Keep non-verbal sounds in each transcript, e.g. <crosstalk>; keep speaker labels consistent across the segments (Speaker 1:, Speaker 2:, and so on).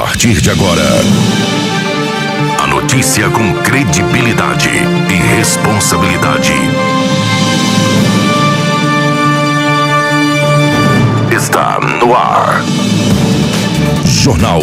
Speaker 1: partir de agora, a notícia com credibilidade e responsabilidade. Está no ar. Jornal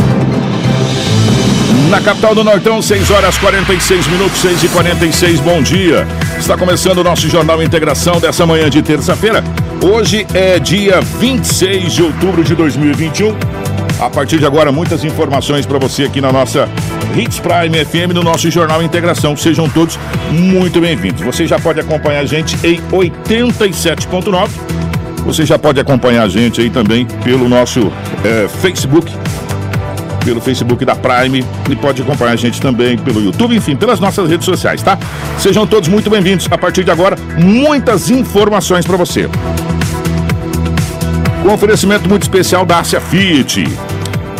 Speaker 2: Na capital do Nortão, 6 horas 46 minutos, 6 e 46 bom dia. Está começando o nosso Jornal Integração dessa manhã de terça-feira. Hoje é dia 26 de outubro de 2021. A partir de agora, muitas informações para você aqui na nossa Hits Prime FM, no nosso Jornal Integração. Sejam todos muito bem-vindos. Você já pode acompanhar a gente em 87.9. Você já pode acompanhar a gente aí também pelo nosso é, Facebook pelo Facebook da Prime e pode acompanhar a gente também pelo YouTube, enfim, pelas nossas redes sociais, tá? Sejam todos muito bem-vindos. A partir de agora, muitas informações para você. Com um oferecimento muito especial da Ásia Fiat.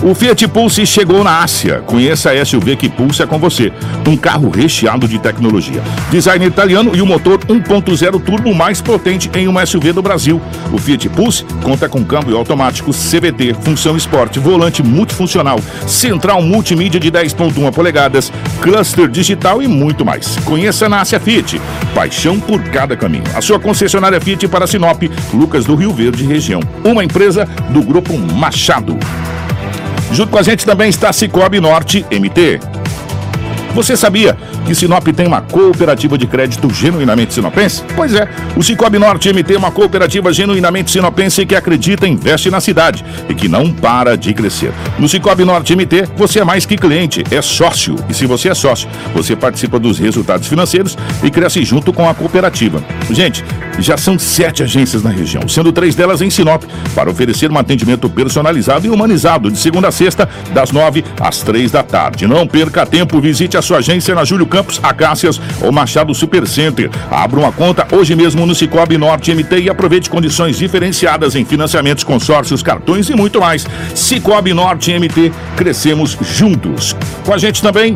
Speaker 2: O Fiat Pulse chegou na Ásia. Conheça a SUV que pulsa com você. Um carro recheado de tecnologia. Design italiano e o motor 1.0 turbo mais potente em uma SUV do Brasil. O Fiat Pulse conta com câmbio automático CVT, função esporte, volante multifuncional, central multimídia de 10.1 polegadas, cluster digital e muito mais. Conheça na Ásia Fiat. Paixão por cada caminho. A sua concessionária Fiat para Sinop, Lucas do Rio Verde região. Uma empresa do grupo Machado. Junto com a gente também está Cicobi Norte MT. Você sabia que Sinop tem uma cooperativa de crédito genuinamente sinopense? Pois é, o Cicobi Norte MT é uma cooperativa genuinamente sinopense que acredita investe na cidade e que não para de crescer. No Cicobi Norte MT, você é mais que cliente, é sócio. E se você é sócio, você participa dos resultados financeiros e cresce junto com a cooperativa. Gente, já são sete agências na região, sendo três delas em Sinop, para oferecer um atendimento personalizado e humanizado de segunda a sexta, das nove às três da tarde. Não perca tempo, visite a sua agência na Júlio Campos, Acácias ou Machado Supercenter. Abra uma conta hoje mesmo no Cicobi Norte MT e aproveite condições diferenciadas em financiamentos, consórcios, cartões e muito mais. Cicobi Norte MT, crescemos juntos. Com a gente também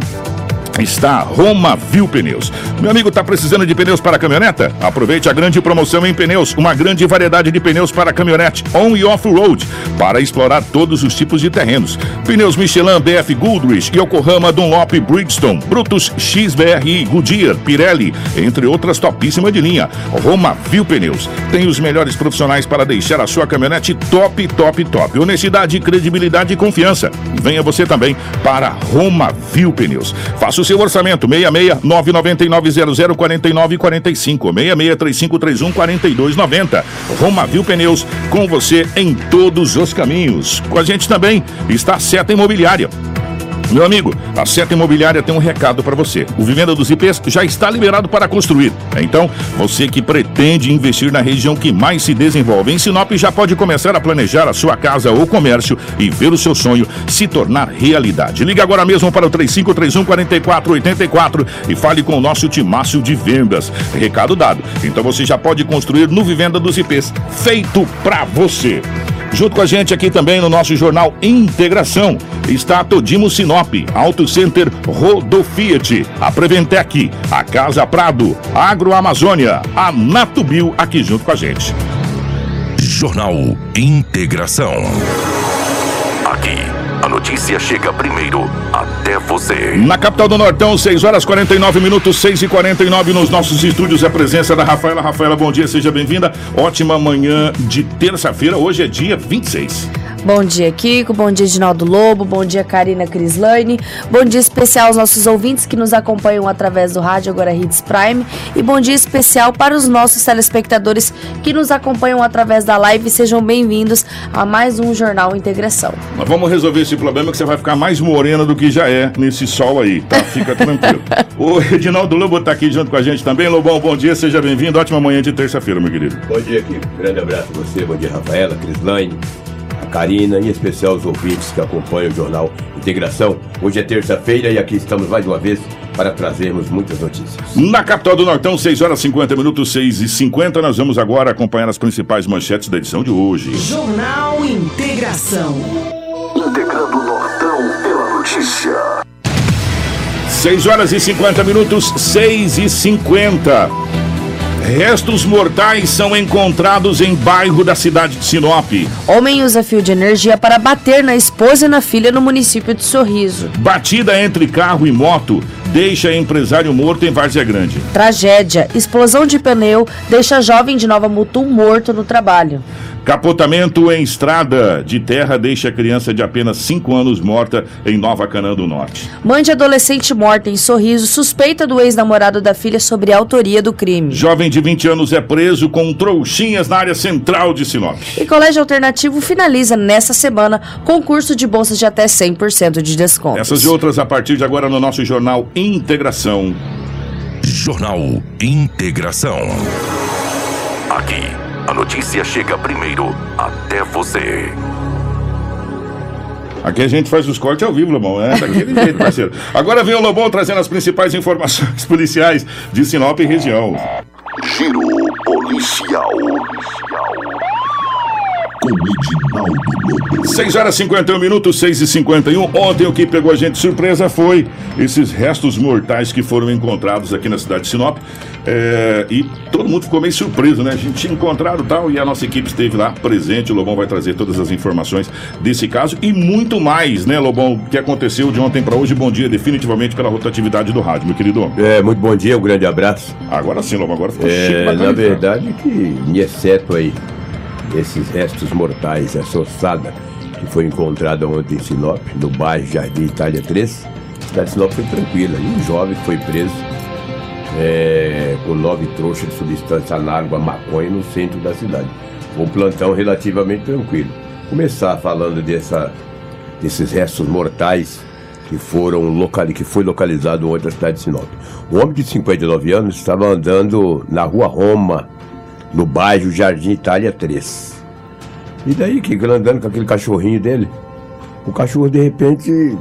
Speaker 2: está Roma Viu Pneus. Meu amigo, está precisando de pneus para caminhoneta? Aproveite a grande promoção em pneus, uma grande variedade de pneus para caminhonete on e off-road, para explorar todos os tipos de terrenos. Pneus Michelin, BF Goodrich, Yokohama, Dunlop, Bridgestone, Brutus, XBRI, Goodyear, Pirelli, entre outras topíssimas de linha. Roma Viu Pneus tem os melhores profissionais para deixar a sua caminhonete top, top, top. Honestidade, credibilidade e confiança. Venha você também para Roma Viu Pneus. Faça o seu orçamento 66 999 00 49 45 66 3531 4290. Roma Viu Pneus com você em todos os caminhos. Com a gente também está a Seta Imobiliária. Meu amigo, a Seta Imobiliária tem um recado para você. O Vivenda dos IPs já está liberado para construir. Então, você que pretende investir na região que mais se desenvolve em Sinop já pode começar a planejar a sua casa ou comércio e ver o seu sonho se tornar realidade. Ligue agora mesmo para o 3531 4484 e fale com o nosso timácio de vendas. Recado dado. Então você já pode construir no Vivenda dos IPs, feito para você. Junto com a gente aqui também no nosso jornal Integração está a Todimo Sinop, Auto Center Rodofiat, a Preventec, a Casa Prado, a Agroamazônia, a Natubio aqui junto com a gente.
Speaker 1: Jornal Integração. A notícia chega primeiro até você.
Speaker 2: Na capital do Nortão, 6 horas 49 minutos, 6 e 49 nos nossos estúdios. A presença da Rafaela. Rafaela, bom dia, seja bem-vinda. Ótima manhã de terça-feira. Hoje é dia 26.
Speaker 3: Bom dia, Kiko. Bom dia, Ginaldo Lobo. Bom dia, Karina Crislane. Bom dia especial aos nossos ouvintes que nos acompanham através do rádio Agora Hits Prime. E bom dia especial para os nossos telespectadores que nos acompanham através da live. Sejam bem-vindos a mais um Jornal Integração.
Speaker 2: Nós vamos resolver esse problema que você vai ficar mais morena do que já é nesse sol aí, tá? Fica tranquilo. <laughs> o Edinaldo Lobo está aqui junto com a gente também. Lobão, bom dia, seja bem-vindo. Ótima manhã de terça-feira, meu querido.
Speaker 4: Bom dia, Kiko. Grande abraço a você. Bom dia, Rafaela, Crislane. Karina e em especial os ouvintes que acompanham o jornal Integração. Hoje é terça-feira e aqui estamos mais uma vez para trazermos muitas notícias.
Speaker 2: Na capital do Nortão, 6 horas 50 minutos, 6 e 50 Nós vamos agora acompanhar as principais manchetes da edição de hoje.
Speaker 5: Jornal Integração.
Speaker 1: Integrando o Nortão pela notícia.
Speaker 2: 6 horas e 50 minutos, 6 e 50 Restos mortais são encontrados em bairro da cidade de Sinop.
Speaker 3: Homem usa fio de energia para bater na esposa e na filha no município de Sorriso.
Speaker 2: Batida entre carro e moto deixa empresário morto em Várzea Grande.
Speaker 3: Tragédia. Explosão de pneu deixa jovem de Nova Mutum morto no trabalho.
Speaker 2: Capotamento em estrada de terra deixa criança de apenas 5 anos morta em Nova Canaã do Norte.
Speaker 3: Mãe de adolescente morta em Sorriso suspeita do ex-namorado da filha sobre a autoria do crime.
Speaker 2: Jovem de 20 anos é preso com trouxinhas na área central de Sinop.
Speaker 3: E Colégio Alternativo finaliza nesta semana concurso de bolsas de até 100% de desconto.
Speaker 2: Essas e outras a partir de agora no nosso jornal Integração.
Speaker 1: Jornal Integração. Aqui, a notícia chega primeiro até você.
Speaker 2: Aqui a gente faz os cortes ao vivo, Lobão. É daquele <laughs> jeito, parceiro. Agora vem o Lobão trazendo as principais informações <laughs> policiais de Sinop e região.
Speaker 1: Giro policial. Com Edinaldo Lobo.
Speaker 2: 6 horas e 51 minutos, 6 e 51 Ontem o que pegou a gente de surpresa foi esses restos mortais que foram encontrados aqui na cidade de Sinop. É, e todo mundo ficou meio surpreso, né? A gente tinha encontrado tal e a nossa equipe esteve lá presente. O Lobão vai trazer todas as informações desse caso e muito mais, né, Lobão, que aconteceu de ontem para hoje. Bom dia, definitivamente, pela rotatividade do rádio, meu querido.
Speaker 4: É, muito bom dia, um grande abraço.
Speaker 2: Agora sim, Lobão, agora ficou chique
Speaker 4: É,
Speaker 2: bacana,
Speaker 4: na verdade que, em exceto aí, esses restos mortais, essa ossada que foi encontrada ontem em Sinop, no bairro Jardim Itália 3, a cidade de Sinop foi tranquila. E um jovem foi preso é, com nove trouxas de substância análoga maconha no centro da cidade. Um plantão relativamente tranquilo. Começar falando dessa, desses restos mortais que foram locali que foi localizado ontem na cidade de Sinop. Um homem de 59 anos estava andando na rua Roma, no bairro Jardim Itália 3. E daí que ele andando com aquele cachorrinho dele, o cachorro de repente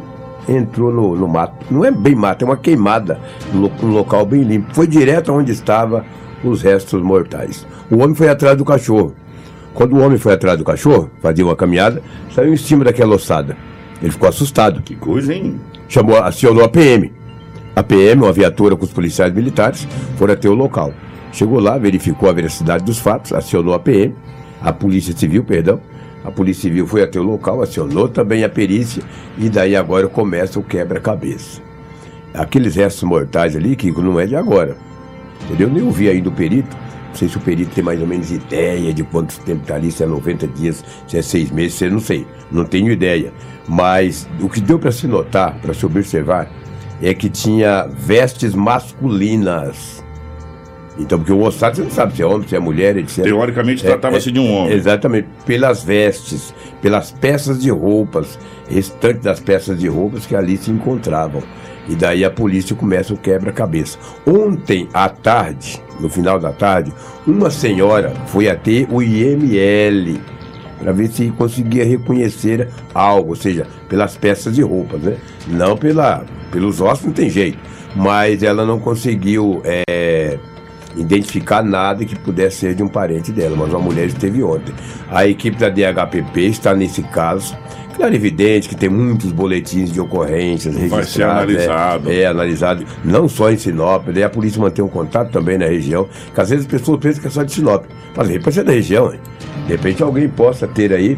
Speaker 4: entrou no, no mato. Não é bem mato, é uma queimada, um lo- local bem limpo. Foi direto onde estavam os restos mortais. O homem foi atrás do cachorro. Quando o homem foi atrás do cachorro, fazia uma caminhada, saiu em cima daquela ossada. Ele ficou assustado
Speaker 2: Que coisa, hein?
Speaker 4: chamou, acionou a PM. A PM, uma viatura com os policiais militares, foram até o local. Chegou lá, verificou a veracidade dos fatos, acionou a PM, a Polícia Civil, perdão. A Polícia Civil foi até o local, acionou também a perícia e daí agora começa o quebra-cabeça. Aqueles restos mortais ali, que não é de agora. Entendeu? Nem ouvi ainda o perito. Não sei se o perito tem mais ou menos ideia de quanto tempo está ali, se é 90 dias, se é seis meses, se é, não sei. Não tenho ideia. Mas o que deu para se notar, para se observar, é que tinha vestes masculinas. Então, porque o ossado você não sabe se é homem, se é mulher, etc.
Speaker 2: Teoricamente tratava-se de um homem.
Speaker 4: Exatamente, pelas vestes, pelas peças de roupas, restantes das peças de roupas que ali se encontravam. E daí a polícia começa o quebra-cabeça. Ontem à tarde, no final da tarde, uma senhora foi até o IML para ver se conseguia reconhecer algo, ou seja, pelas peças de roupas, né? Não pela, pelos ossos, não tem jeito. Mas ela não conseguiu é, identificar nada que pudesse ser de um parente dela, mas uma mulher esteve ontem. A equipe da DHPP está nesse caso. Claro, evidente que tem muitos boletins de ocorrências
Speaker 2: Vai ser
Speaker 4: registrados.
Speaker 2: analisado.
Speaker 4: É, é, analisado, não só em Sinop, daí a polícia mantém um contato também na região, que às vezes as pessoas pensam que é só de Sinop. Mas de repente é da região, hein? De repente alguém possa ter aí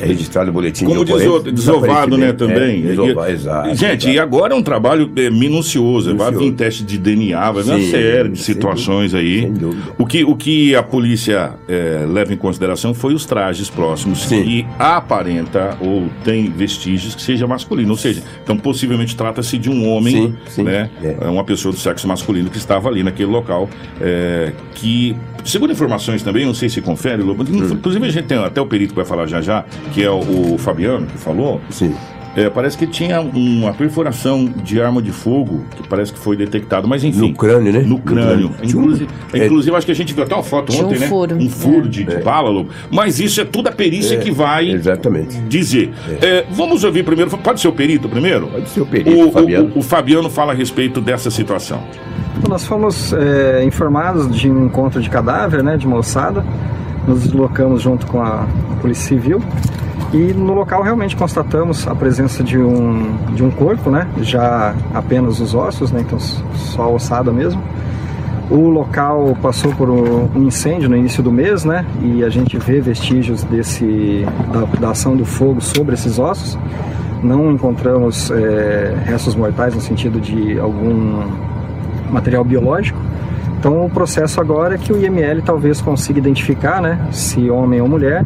Speaker 4: é, registrado o boletim
Speaker 2: Como
Speaker 4: de ocorrência.
Speaker 2: outro, desovado, né, também.
Speaker 4: É, desovar,
Speaker 2: E-
Speaker 4: exato.
Speaker 2: Gente, e
Speaker 4: exato.
Speaker 2: agora é um trabalho é, minucioso. Vai
Speaker 4: Minucioso.
Speaker 2: vir teste de DNA, vai vir uma série de situações
Speaker 4: dúvida,
Speaker 2: aí.
Speaker 4: sem dúvida.
Speaker 2: O que, o que a polícia é, leva em consideração foi os trajes próximos
Speaker 4: Sim.
Speaker 2: que aparenta ou tem vestígios que seja masculino. Ou seja, então possivelmente trata-se de um homem,
Speaker 4: Sim, sim,
Speaker 2: né?
Speaker 4: é.
Speaker 2: É uma pessoa do sexo masculino que estava ali naquele local. é, que, segundo informações também, não sei se confere, Lobo,
Speaker 4: Hum.
Speaker 2: inclusive a gente tem até o perito que vai falar já já, que é o, Fabiano, que falou.
Speaker 4: Sim.
Speaker 2: É, parece que tinha uma perfuração de arma de fogo, que parece que foi detectado, mas enfim.
Speaker 4: No crânio, né?
Speaker 2: No crânio.
Speaker 4: Tinha um-
Speaker 2: Inclusive,
Speaker 4: é-
Speaker 2: inclusive, acho que a gente viu até uma foto
Speaker 3: Tinha um
Speaker 2: ontem, né?
Speaker 3: furo.
Speaker 2: Um furo
Speaker 3: É.
Speaker 2: de, de bala, Lobo. Mas isso é tudo a perícia que vai
Speaker 4: Exatamente.
Speaker 2: dizer. É, vamos ouvir primeiro, pode ser o perito primeiro?
Speaker 4: Pode ser o perito,
Speaker 2: O,
Speaker 4: Fabiano.
Speaker 2: o- o Fabiano fala a respeito dessa situação.
Speaker 6: Então, nós fomos é, informados de um encontro de cadáver, né, de uma ossada. Nos deslocamos junto com a Polícia Civil e no local realmente constatamos a presença de um, de um corpo, né, já apenas os ossos, né, então só a ossada mesmo. O local passou por um incêndio no início do mês, né? E a gente vê vestígios desse da, da ação do fogo sobre esses ossos. Não encontramos é, restos mortais no sentido de algum material biológico. Então o processo agora é que o IML talvez consiga identificar, né, se homem ou mulher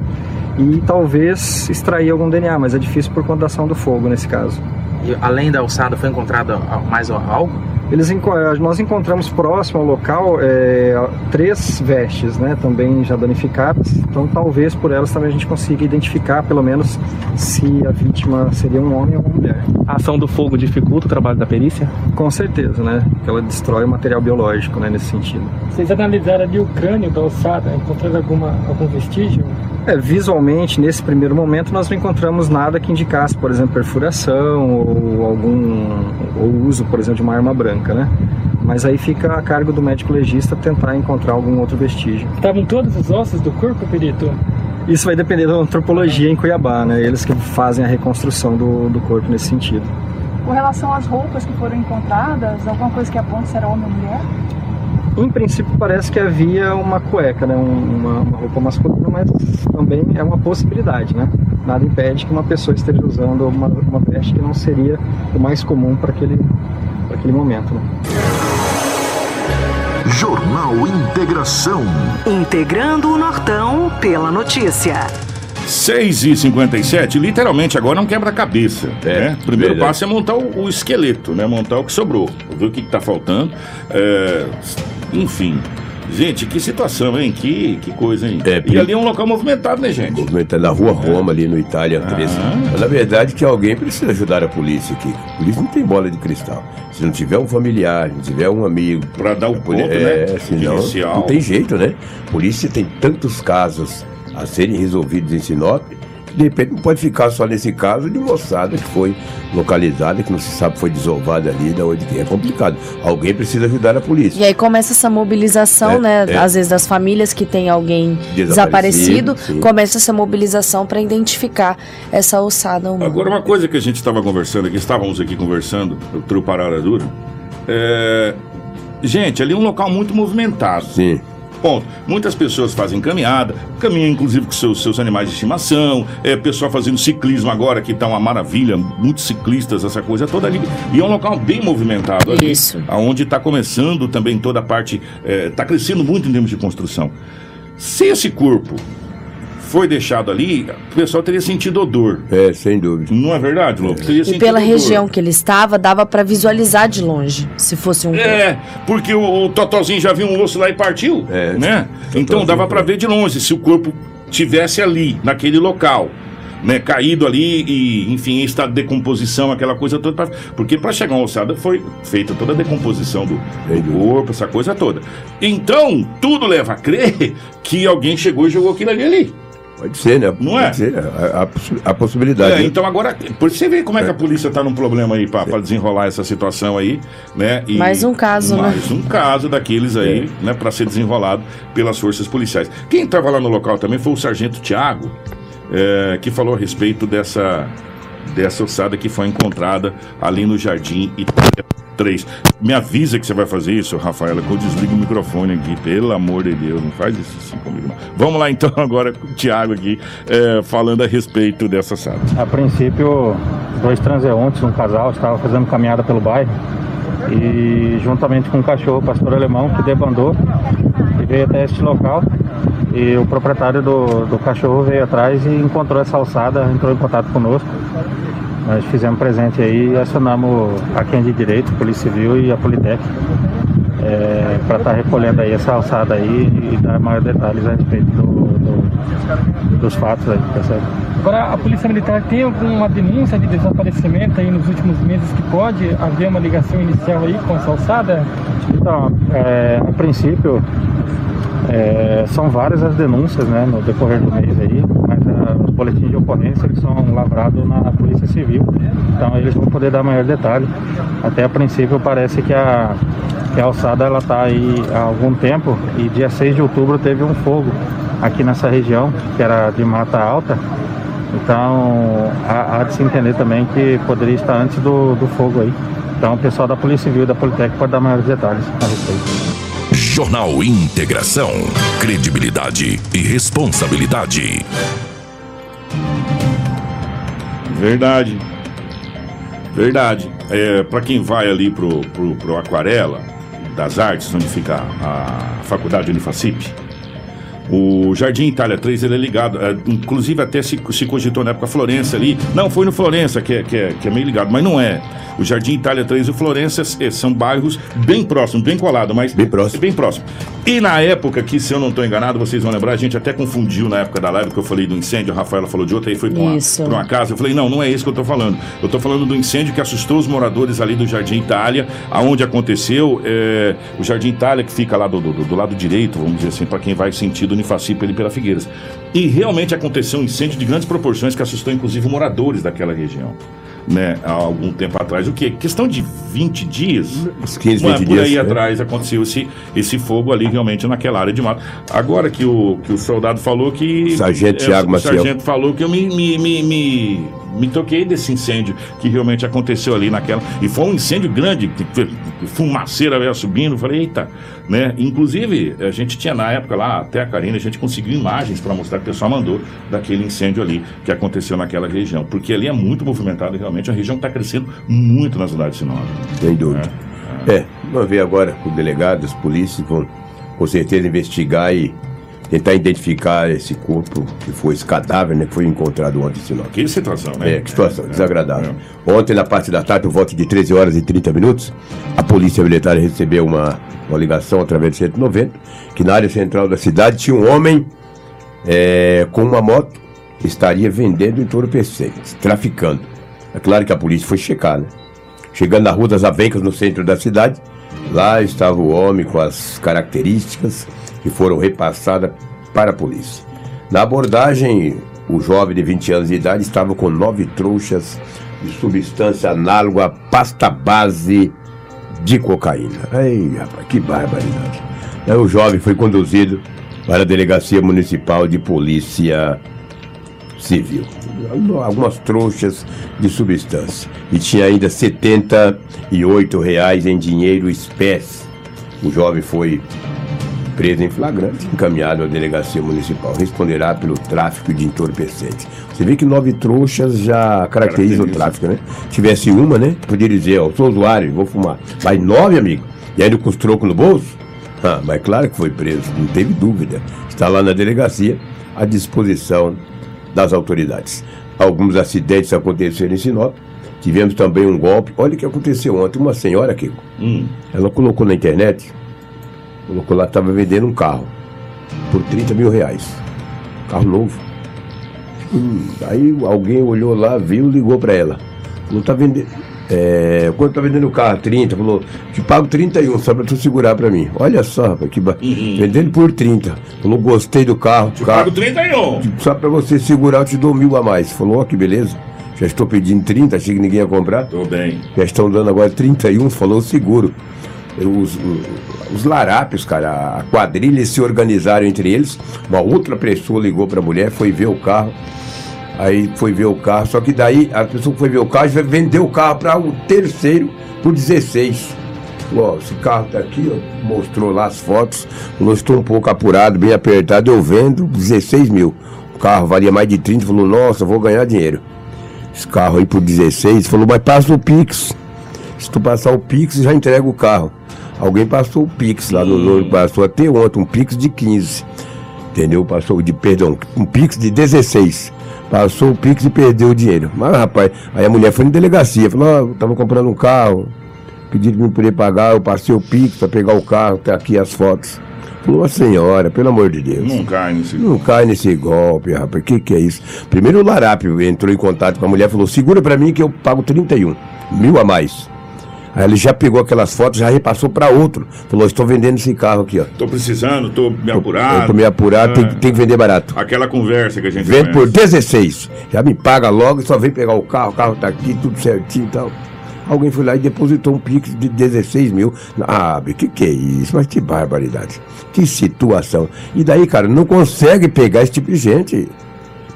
Speaker 6: e talvez extrair algum DNA, mas é difícil por conta da ação do fogo nesse caso.
Speaker 7: E além da alçada, foi encontrado mais algo?
Speaker 6: Eles, enco- nós encontramos próximo ao local é, três vestes, né, também já danificadas. Então, talvez por elas também a gente consiga identificar, pelo menos, se a vítima seria um homem ou uma mulher.
Speaker 8: A ação do fogo dificulta o trabalho da perícia?
Speaker 6: Com certeza, né, porque ela destrói o material biológico, né, nesse sentido.
Speaker 9: Vocês analisaram ali o crânio da ossada, encontraram alguma, algum vestígio?
Speaker 6: É, visualmente, nesse primeiro momento, nós não encontramos nada que indicasse, por exemplo, perfuração ou algum ou uso, por exemplo, de uma arma branca, né? Mas aí fica a cargo do médico legista tentar encontrar algum outro vestígio.
Speaker 9: Estavam todos os ossos do corpo, perito?
Speaker 6: Isso vai depender da antropologia em Cuiabá, né? Eles que fazem a reconstrução do, do corpo nesse sentido.
Speaker 10: Com relação às roupas que foram encontradas, alguma coisa que aponta se era homem ou mulher?
Speaker 6: Em princípio, parece que havia uma cueca, né? Um- uma, uma roupa masculina, mas também é uma possibilidade, né? Nada impede que uma pessoa esteja usando uma, uma veste que não seria o mais comum para aquele, para aquele momento, né?
Speaker 1: Jornal Integração.
Speaker 5: Integrando o Nortão pela notícia.
Speaker 2: 6 e 57 literalmente agora é um quebra-cabeça.
Speaker 4: É,
Speaker 2: né? Primeiro
Speaker 4: verdade.
Speaker 2: passo é montar o, o esqueleto, né? Montar o que sobrou. Ver o que, está faltando. É, enfim. Gente, que situação, hein? Que, que coisa, hein?
Speaker 4: É,
Speaker 2: e ali é um local movimentado, né, gente?
Speaker 4: Movimentando na rua Roma, ali no Itália 13. Mas, na verdade, que alguém precisa ajudar a polícia aqui. A polícia não tem bola de cristal. Se não tiver um familiar, não tiver um amigo.
Speaker 2: Pra dar o
Speaker 4: poli-
Speaker 2: ponto,
Speaker 4: é,
Speaker 2: né?
Speaker 4: senão,
Speaker 2: Inicial.
Speaker 4: não tem jeito, né? A polícia tem tantos casos a serem resolvidos em Sinop. Que, De repente não pode ficar só nesse caso de moçada que foi localizada, que não se sabe foi desovada ali, da onde que é complicado. Alguém precisa ajudar a polícia.
Speaker 3: E aí começa essa mobilização,
Speaker 4: É,
Speaker 3: né?
Speaker 4: é.
Speaker 3: Às vezes das famílias que tem alguém
Speaker 4: Desaparecido,
Speaker 3: desaparecido, começa essa mobilização para identificar essa ossada humana.
Speaker 2: Agora, uma coisa que a gente estava conversando aqui, estávamos aqui conversando, o Trio Parada Dura. É... Gente, ali é um local muito movimentado.
Speaker 4: Sim.
Speaker 2: Ponto. Muitas pessoas fazem caminhada, caminham inclusive com seus, seus animais de estimação, é, pessoal fazendo ciclismo agora, que tá uma maravilha, muitos ciclistas, essa coisa toda ali. E é um local bem movimentado ali.
Speaker 3: Isso.
Speaker 2: Onde está começando também toda a parte, está crescendo muito em termos de construção. Se esse corpo foi deixado ali, o pessoal teria sentido odor.
Speaker 4: É, sem dúvida.
Speaker 2: Não é verdade, Lobo? Teria
Speaker 3: E pela
Speaker 2: odor.
Speaker 3: região que ele estava, dava para visualizar de longe, se fosse um
Speaker 2: É, porque o, o Totozinho já viu um osso lá e partiu,
Speaker 4: É,
Speaker 2: né? Então dava pra ver de longe se o corpo tivesse ali, naquele local, né? Caído ali e, enfim, em estado de decomposição, aquela coisa toda. pra- porque para chegar uma ossada foi feita toda a decomposição do, do corpo, essa coisa toda. Então, tudo leva a crer que alguém chegou e jogou aquilo ali ali.
Speaker 4: Pode ser, né?
Speaker 2: Não
Speaker 4: Pode
Speaker 2: é?
Speaker 4: ser, a, a possi- a possibilidade.
Speaker 2: É,
Speaker 4: né?
Speaker 2: então agora, por você vê como é que a polícia tá num problema aí pra desenrolar essa situação aí, né? E
Speaker 3: Mais um caso, né?
Speaker 2: mais um caso daqueles aí, né, pra ser desenrolado pelas forças policiais. Quem tava lá no local também foi o sargento Tiago, é, que falou a respeito dessa dessa ossada que foi encontrada ali no Jardim Itália 3. Me avisa que você vai fazer isso, Rafaela, que eu desligo o microfone aqui, pelo amor de Deus, não faz isso assim comigo não. Vamos lá então <laughs> agora com o Tiago aqui, é, falando a respeito dessa ossada.
Speaker 8: A princípio, dois transeuntes, um casal, estavam fazendo caminhada pelo bairro e juntamente com um cachorro pastor alemão que debandou e veio até este local e o proprietário do, do cachorro veio atrás e encontrou essa alçada, entrou em contato conosco. Nós fizemos presente aí e acionamos a quem de direito, Polícia Civil e a Politec para estar recolhendo aí essa alçada aí e dar maiores detalhes a respeito do- dos fatos aí, tá certo?
Speaker 9: Agora, a Polícia Militar tem alguma denúncia de desaparecimento aí nos últimos meses que pode haver uma ligação inicial aí com essa alçada?
Speaker 8: Então, é, a princípio, é, são várias as denúncias né, no decorrer do mês aí, mas ah, os boletins de ocorrência eles são lavrados na Polícia Civil, então eles vão poder dar maior detalhe. Até a princípio parece que a, que a alçada ela está aí há algum tempo e dia 6 de outubro teve um fogo aqui nessa região, que era de Mata Alta, então há, há de se entender também que poderia estar antes do, do fogo aí. Então o pessoal da Polícia Civil e da Politec pode dar maiores detalhes a respeito.
Speaker 11: Jornal Integração. Credibilidade e responsabilidade.
Speaker 2: Verdade. Verdade. É, para quem vai ali pro, pro, pro Aquarela das Artes, onde fica a faculdade Unifacip, o Jardim Itália 3 ele é ligado, é, inclusive até se, se cogitou na época Florença ali. Não, foi no Florença que é, que, é, que é meio ligado, mas não é. O Jardim Itália 3 e o Florença eh, são bairros bem próximos, bem colados, mas.
Speaker 4: Bem próximo.
Speaker 2: Bem próximo. E na época que, se eu não estou enganado, vocês vão lembrar, a gente até confundiu na época da live que eu falei do incêndio, a Rafaela falou de outra, aí foi pra uma, pra uma casa. Eu falei, não, não é isso que eu tô falando. Eu tô falando do incêndio que assustou os moradores ali do Jardim Itália, aonde aconteceu. é, o Jardim Itália, que fica lá do, do, do lado direito, vamos dizer assim, para quem vai sentido Unifacipa ali pela Figueiras. E realmente aconteceu um incêndio de grandes proporções que assustou, inclusive, moradores daquela região. Né, há algum tempo atrás, o que? Questão de 20 dias?
Speaker 4: Uns 15,
Speaker 2: Ué,
Speaker 4: 20
Speaker 2: por aí
Speaker 4: dias, né?
Speaker 2: atrás aconteceu esse, esse fogo ali realmente naquela área de mato. Agora que o, que o soldado falou que.
Speaker 4: Sargento
Speaker 2: é,
Speaker 4: Thiago
Speaker 2: o
Speaker 4: Maciel.
Speaker 2: sargento falou que eu me, me, me, me, me toquei desse incêndio que realmente aconteceu ali naquela. E foi um incêndio grande, fumaceira veio subindo. Falei, eita, né? Inclusive, a gente tinha na época lá, até a Karina, a gente conseguiu imagens para mostrar que o pessoal mandou daquele incêndio ali que aconteceu naquela região. Porque ali é muito movimentado realmente a região está crescendo muito na cidade de Sinop.
Speaker 4: Sem dúvida. É, vamos ver agora com delegados, polícia, vão com certeza investigar e tentar identificar esse corpo, que foi esse cadáver, né, que foi encontrado ontem em Sinop.
Speaker 2: Que situação, né?
Speaker 4: É, que situação desagradável. Ontem, na parte da tarde, por volta de 13 horas e 30 minutos, a Polícia Militar recebeu uma, uma ligação através do 190, que na área central da cidade tinha um homem é, com uma moto que estaria vendendo entorpecentes, traficando. É claro que a polícia foi checar, né? Chegando na Rua das Avencas, no centro da cidade, lá estava o homem com as características que foram repassadas para a polícia. Na abordagem, o jovem de 20 anos de idade estava com nove trouxas de substância análoga à pasta base de cocaína. Ai, rapaz, que barbaridade. Aí o jovem foi conduzido para a Delegacia Municipal de Polícia Civil. Algumas trouxas de substância. E tinha ainda 78 reais em dinheiro espécie. O jovem foi preso em flagrante, encaminhado à delegacia municipal. Responderá pelo tráfico de entorpecentes. Você vê que nove trouxas já caracterizam o tráfico, né? Se tivesse uma, né? Poderia dizer, ó, sou usuário, vou fumar. Mas nove, amigo, e ainda com os trocos no bolso? Ah, mas claro que foi preso, não teve dúvida. Está lá na delegacia, à disposição das autoridades. Alguns acidentes aconteceram em Sinop. Tivemos também um golpe. Olha o que aconteceu ontem. Uma senhora, Kiko,
Speaker 2: Hum.
Speaker 4: ela colocou na internet, colocou lá, estava vendendo um carro por 30 mil reais. Carro novo. Hum, aí alguém olhou lá, viu, ligou para ela. Falou, tá vendendo. É, quanto tá vendendo o carro? 30. Falou, te pago 31, só pra tu segurar pra mim. Olha só, rapaz, que ba... vendendo por 30. Falou, gostei do carro.
Speaker 2: Te
Speaker 4: carro
Speaker 2: pago 31.
Speaker 4: só pra você segurar, eu te dou mil a mais. Falou, ó, que beleza. Já estou pedindo 30, achei que ninguém ia comprar.
Speaker 2: Tô bem.
Speaker 4: Já estão dando agora 31, falou seguro. Os, os, os larápios, cara, a quadrilha se organizaram entre eles. Uma outra pessoa ligou pra mulher, foi ver o carro. Aí foi ver o carro, só que daí a pessoa foi ver o carro já vendeu o carro para o terceiro por 16. Falou, ó, esse carro tá aqui, ó, mostrou lá as fotos. Falou, estou um pouco apurado, bem apertado, eu vendo 16 mil. O carro valia mais de 30, falou, nossa, vou ganhar dinheiro. Esse carro aí por 16, falou, mas passa o Pix. Se tu passar o Pix, já entrega o carro. Alguém passou o Pix lá no no- passou até ontem, um Pix de 15. Entendeu? Passou de, perdão, um Pix de 16. Passou o Pix e perdeu o dinheiro. Mas, rapaz, aí a mulher foi na delegacia, falou, ó, eu tava comprando um carro, pediram pra me poder pagar, eu passei o Pix pra pegar o carro, tá aqui as fotos. Falou, "Ô, senhora, pelo amor de Deus.
Speaker 2: Não cai nesse
Speaker 4: Não cai nesse golpe, rapaz. Que que é isso? Primeiro o Larápio entrou em contato com a mulher falou: segura pra mim que eu pago 31 mil a mais. Aí ele já pegou aquelas fotos, já repassou pra outro. Falou: estou vendendo esse carro aqui, ó.
Speaker 2: Tô precisando, tô me apurado.
Speaker 4: Tô meio apurado, tem,
Speaker 2: Ah,
Speaker 4: tem que vender barato.
Speaker 2: Aquela conversa que a gente
Speaker 4: Vende por
Speaker 2: conhece.
Speaker 4: 16. Já me paga logo e só vem pegar o carro, o carro tá aqui, tudo certinho e tal. Alguém foi lá e depositou um Pix de 16 mil. Ah, que que é isso? Mas que barbaridade. Que situação. E daí, cara, não consegue pegar esse tipo de gente.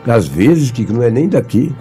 Speaker 4: Às vezes que não é nem daqui.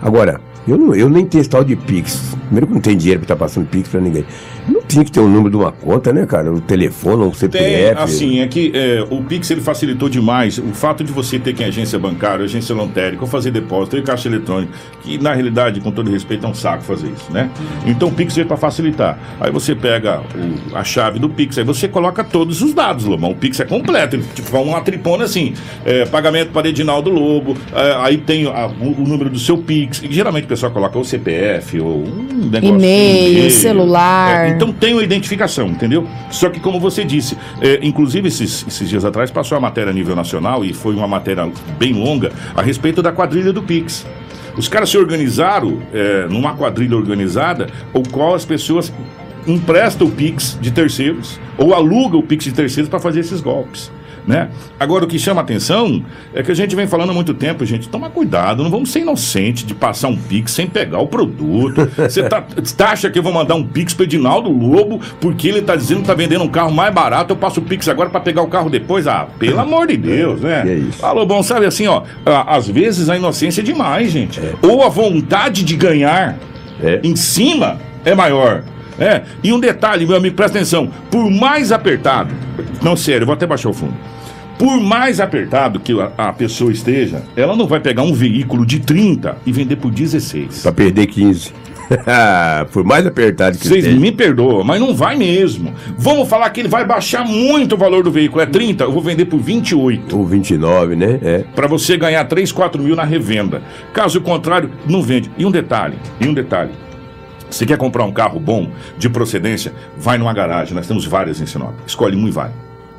Speaker 4: Agora, eu, não, eu nem tenho esse tal de Pix. Primeiro que não tem dinheiro pra estar passando Pix pra ninguém. Não tinha que ter o número de uma conta, né, cara? O telefone, o
Speaker 2: Tem,
Speaker 4: CPF.
Speaker 2: assim, é que é, o Pix ele facilitou demais o fato de você ter que em agência bancária, agência lotérica, ou fazer depósito, ou caixa eletrônica, que na realidade, com todo respeito, é um saco fazer isso, né? Então o Pix veio para facilitar. Aí você pega o- a chave do Pix, aí você coloca todos os dados, Lomão. O Pix é completo, ele tipo, vai uma tripona assim, é, pagamento para Edinaldo Lobo, é, aí tem a- o, o número do seu Pix, e geralmente o pessoal coloca o CPF, ou um negócio.
Speaker 3: E-mail, celular.
Speaker 2: Então tem uma identificação, entendeu? Só que como você disse, é, inclusive esses, esses dias atrás passou a matéria a nível nacional e foi uma matéria bem longa a respeito da quadrilha do Pix. Os caras se organizaram é, numa quadrilha organizada, o qual as pessoas emprestam o Pix de terceiros ou alugam o Pix de terceiros para fazer esses golpes. Né? Agora, o que chama atenção é que a gente vem falando há muito tempo, gente, toma cuidado, não vamos ser inocentes de passar um Pix sem pegar o produto. <laughs> Você tá, acha que eu vou mandar um Pix pro Edinaldo Lobo porque ele tá dizendo que tá vendendo um carro mais barato, eu passo o Pix agora para pegar o carro depois? Ah, pelo <laughs> amor de Deus, né?
Speaker 4: É isso.
Speaker 2: Alô, bom, sabe assim, ó, às vezes a inocência é demais, gente. Ou a vontade de ganhar
Speaker 4: É.
Speaker 2: em cima é maior. É, e um detalhe, meu amigo, presta atenção. Por mais apertado, não, sério, vou até baixar o fundo. Por mais apertado que a, a pessoa esteja, ela não vai pegar um veículo de 30 e vender por 16.
Speaker 4: Pra perder 15. <laughs> Por mais apertado que
Speaker 2: Vocês
Speaker 4: esteja.
Speaker 2: me perdoam, mas não vai mesmo. Vamos falar que ele vai baixar muito o valor do veículo. É 30, eu vou vender por 28.
Speaker 4: Ou 29, né? É.
Speaker 2: Para você ganhar 3, 4 mil na revenda. Caso contrário, não vende. E um detalhe, e um detalhe. Você quer comprar um carro bom, de procedência, vai numa garagem. Nós temos várias em Sinop. Escolhe um e vai.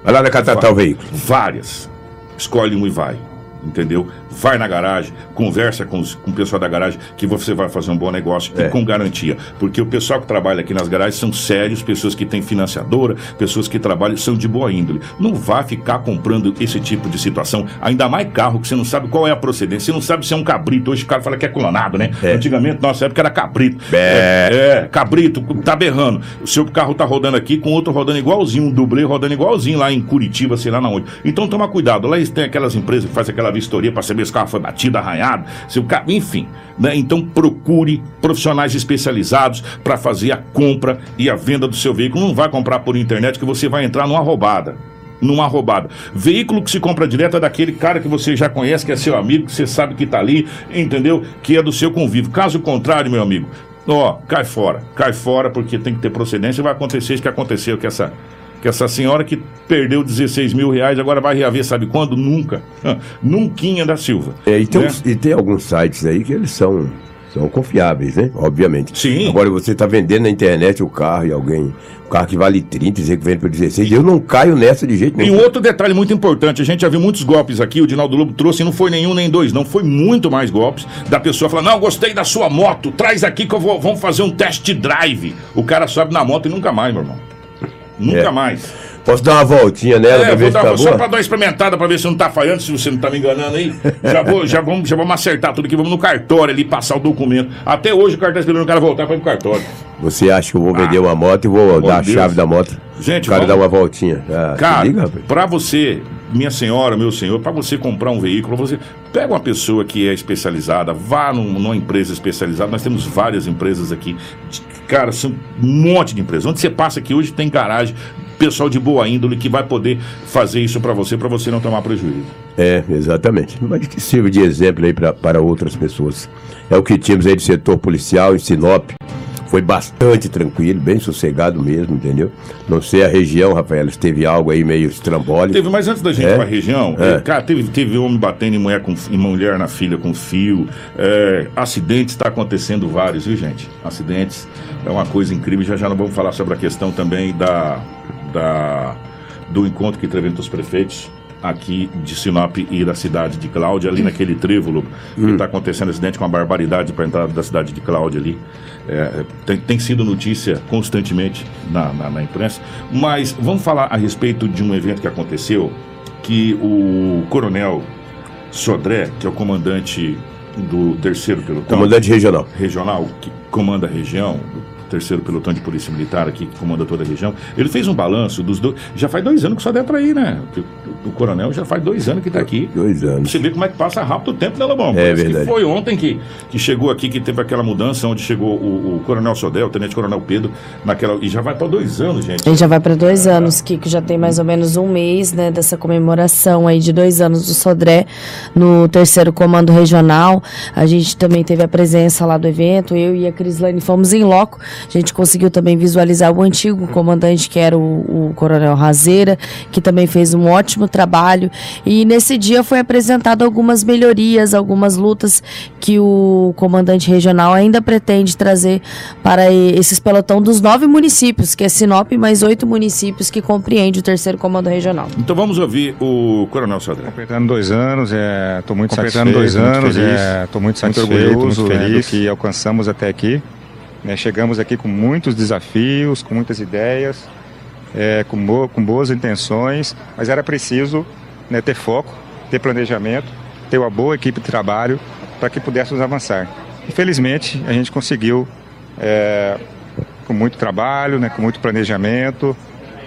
Speaker 4: Vai lá na Catatal Veículo.
Speaker 2: Várias. Escolhe um e vai. Entendeu? Vai na garagem, conversa com, os- com o pessoal da garagem que você vai fazer um bom negócio e
Speaker 4: É.
Speaker 2: com garantia. Porque o pessoal que trabalha aqui nas garagens são sérios, pessoas que têm financiadora, pessoas que trabalham, são de boa índole. Não vá ficar comprando esse tipo de situação, ainda mais carro que você não sabe qual é a procedência, você não sabe se é um cabrito. Hoje o cara fala que é clonado, né?
Speaker 4: É.
Speaker 2: Antigamente, nossa época era cabrito.
Speaker 4: É.
Speaker 2: É, cabrito, tá berrando. O seu carro tá rodando aqui com outro rodando igualzinho, um dublê rodando igualzinho lá em Curitiba, sei lá na onde. Então toma cuidado. Lá têm aquelas empresas que fazem aquela vistoria para saber o carro foi batido, arranhado, se o carro, enfim. Né? Então procure profissionais especializados para fazer a compra e a venda do seu veículo. Não vai comprar por internet que você vai entrar numa roubada numa roubada. Veículo que se compra direto é daquele cara que você já conhece, que é seu amigo, que você sabe que tá ali, entendeu? Que é do seu convívio. Caso contrário, meu amigo, ó, cai fora. Cai fora porque tem que ter procedência. Vai acontecer isso que aconteceu com essa, com essa senhora que perdeu 16 mil reais, agora vai reaver, sabe quando? Nunca. <laughs> Nunquinha da Silva.
Speaker 4: É, e, tem
Speaker 2: né?
Speaker 4: uns- e tem alguns sites aí que eles são, são confiáveis, né? Obviamente.
Speaker 2: Sim.
Speaker 4: Agora você tá vendendo na internet o carro e alguém. O carro que vale 30, dizer que vende por 16. Eu não caio nessa de jeito
Speaker 2: E
Speaker 4: nenhum.
Speaker 2: um outro detalhe muito importante, a gente já viu muitos golpes aqui, o Dinaldo Lobo trouxe, e não foi nenhum nem dois, não, foi muito mais golpes da pessoa falando, não, gostei da sua moto, traz aqui que eu vou, vamos fazer um test drive. O cara sobe na moto e nunca mais, meu irmão. Nunca
Speaker 4: É.
Speaker 2: mais.
Speaker 4: Posso dar uma voltinha nela pra
Speaker 2: É,
Speaker 4: ver
Speaker 2: vou
Speaker 4: se
Speaker 2: dar,
Speaker 4: tá
Speaker 2: só
Speaker 4: boa?
Speaker 2: pra dar uma experimentada pra ver se não tá falhando, se você não tá me enganando aí. Já, vou, já, vamos, já vamos acertar tudo aqui, vamos no cartório ali, passar o documento. Até hoje o cartório tá esperando o cara voltar pra ir pro cartório.
Speaker 4: Você acha que eu vou vender
Speaker 2: Ah.
Speaker 4: uma moto e vou dar a
Speaker 2: Deus.
Speaker 4: chave da moto?
Speaker 2: Gente,
Speaker 4: o cara
Speaker 2: vamos-
Speaker 4: dá uma voltinha. Ah,
Speaker 2: Cara,
Speaker 4: liga,
Speaker 2: pra você, minha senhora, meu senhor, pra você comprar um veículo, você pega uma pessoa que é especializada, vá num- numa empresa especializada. Nós temos várias empresas aqui. Cara, são um monte de empresas. Onde você passa aqui hoje tem garagem, pessoal de boa índole que vai poder fazer isso pra você, pra você não tomar prejuízo.
Speaker 4: É, exatamente. Mas que sirva de exemplo aí pra, para outras pessoas. É o que tínhamos aí de setor policial em Sinop. Foi bastante tranquilo, bem sossegado mesmo, entendeu? Não sei a região, Rafael, se teve algo aí meio estrambólico.
Speaker 2: Teve, mas antes da gente
Speaker 4: É?
Speaker 2: ir pra região,
Speaker 4: É.
Speaker 2: eh, cara, teve, teve homem batendo em mulher, com, em mulher na filha com fio. eh, acidentes está acontecendo vários, viu, gente? Acidentes é uma coisa incrível. Já já não vamos falar sobre a questão também da. da do encontro que teve entre os prefeitos aqui de Sinop e da cidade de Cláudia, ali naquele trívolo que está acontecendo acidente com uma barbaridade para a entrada da cidade de Cláudia ali. É, tem, tem sido notícia constantemente na, na, na imprensa. Mas vamos falar a respeito de um evento que aconteceu que o coronel Sodré, que é o comandante do terceiro pelotão.
Speaker 4: Comandante regional.
Speaker 2: Regional, que comanda a região, terceiro pelotão de polícia militar aqui, que comanda toda a região. Ele fez um balanço dos dois. Já faz dois anos que o Sodré para aí, né? O, o coronel já faz dois anos que está aqui.
Speaker 4: Dois anos.
Speaker 2: Você vê como é que passa rápido o tempo, né, Lobão?
Speaker 4: É
Speaker 2: Parece
Speaker 4: verdade.
Speaker 2: Que foi ontem que, que chegou aqui, que teve aquela mudança, onde chegou o, o coronel Sodré, o tenente coronel Pedro, naquela. E já vai para dois anos, gente.
Speaker 3: Ele já vai para dois anos, Kiko já tem mais ou menos um mês, né, dessa comemoração aí de dois anos do Sodré no terceiro comando regional. A gente também teve a presença lá do evento, eu e a Crislane fomos em loco. A gente conseguiu também visualizar o antigo comandante, que era o, o coronel Razeira, que também fez um ótimo trabalho. E nesse dia foi apresentado algumas melhorias, algumas lutas que o comandante regional ainda pretende trazer para esses pelotão dos nove municípios, que é Sinop, mais oito municípios que compreende o terceiro comando regional.
Speaker 2: Então vamos ouvir o coronel Sodré.
Speaker 8: Completando dois anos, estou muito
Speaker 12: Completando
Speaker 8: satisfeito,
Speaker 12: dois anos,
Speaker 8: muito feliz,
Speaker 12: é,
Speaker 8: estou muito
Speaker 12: muito
Speaker 8: satisfeito,
Speaker 12: orgulhoso,
Speaker 8: muito
Speaker 12: né,
Speaker 8: feliz
Speaker 12: do
Speaker 8: que alcançamos até aqui. Né, chegamos aqui com muitos desafios, com muitas ideias, é, com, bo- com boas intenções, mas era preciso né, ter foco, ter planejamento, ter uma boa equipe de trabalho para que pudéssemos avançar. Infelizmente, a gente conseguiu, é, com muito trabalho, né, com muito planejamento,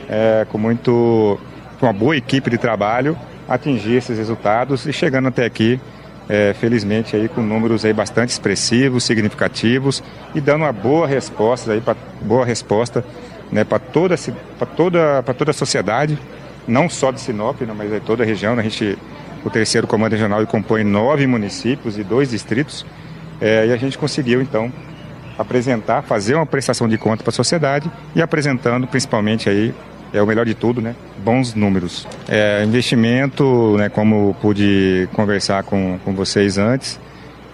Speaker 8: é, com muito com uma boa equipe de trabalho, atingir esses resultados e chegando até aqui, é, felizmente aí com números aí bastante expressivos, significativos e dando uma boa resposta aí para boa resposta, né, para toda para toda para toda a sociedade, não só de Sinop, né, mas de toda a região. A gente o terceiro comando regional compõe nove municípios e dois distritos é, e a gente conseguiu então apresentar, fazer uma prestação de conta para a sociedade e apresentando principalmente aí é o melhor de tudo, né? Bons números. É, investimento, né? Como pude conversar com, com vocês antes,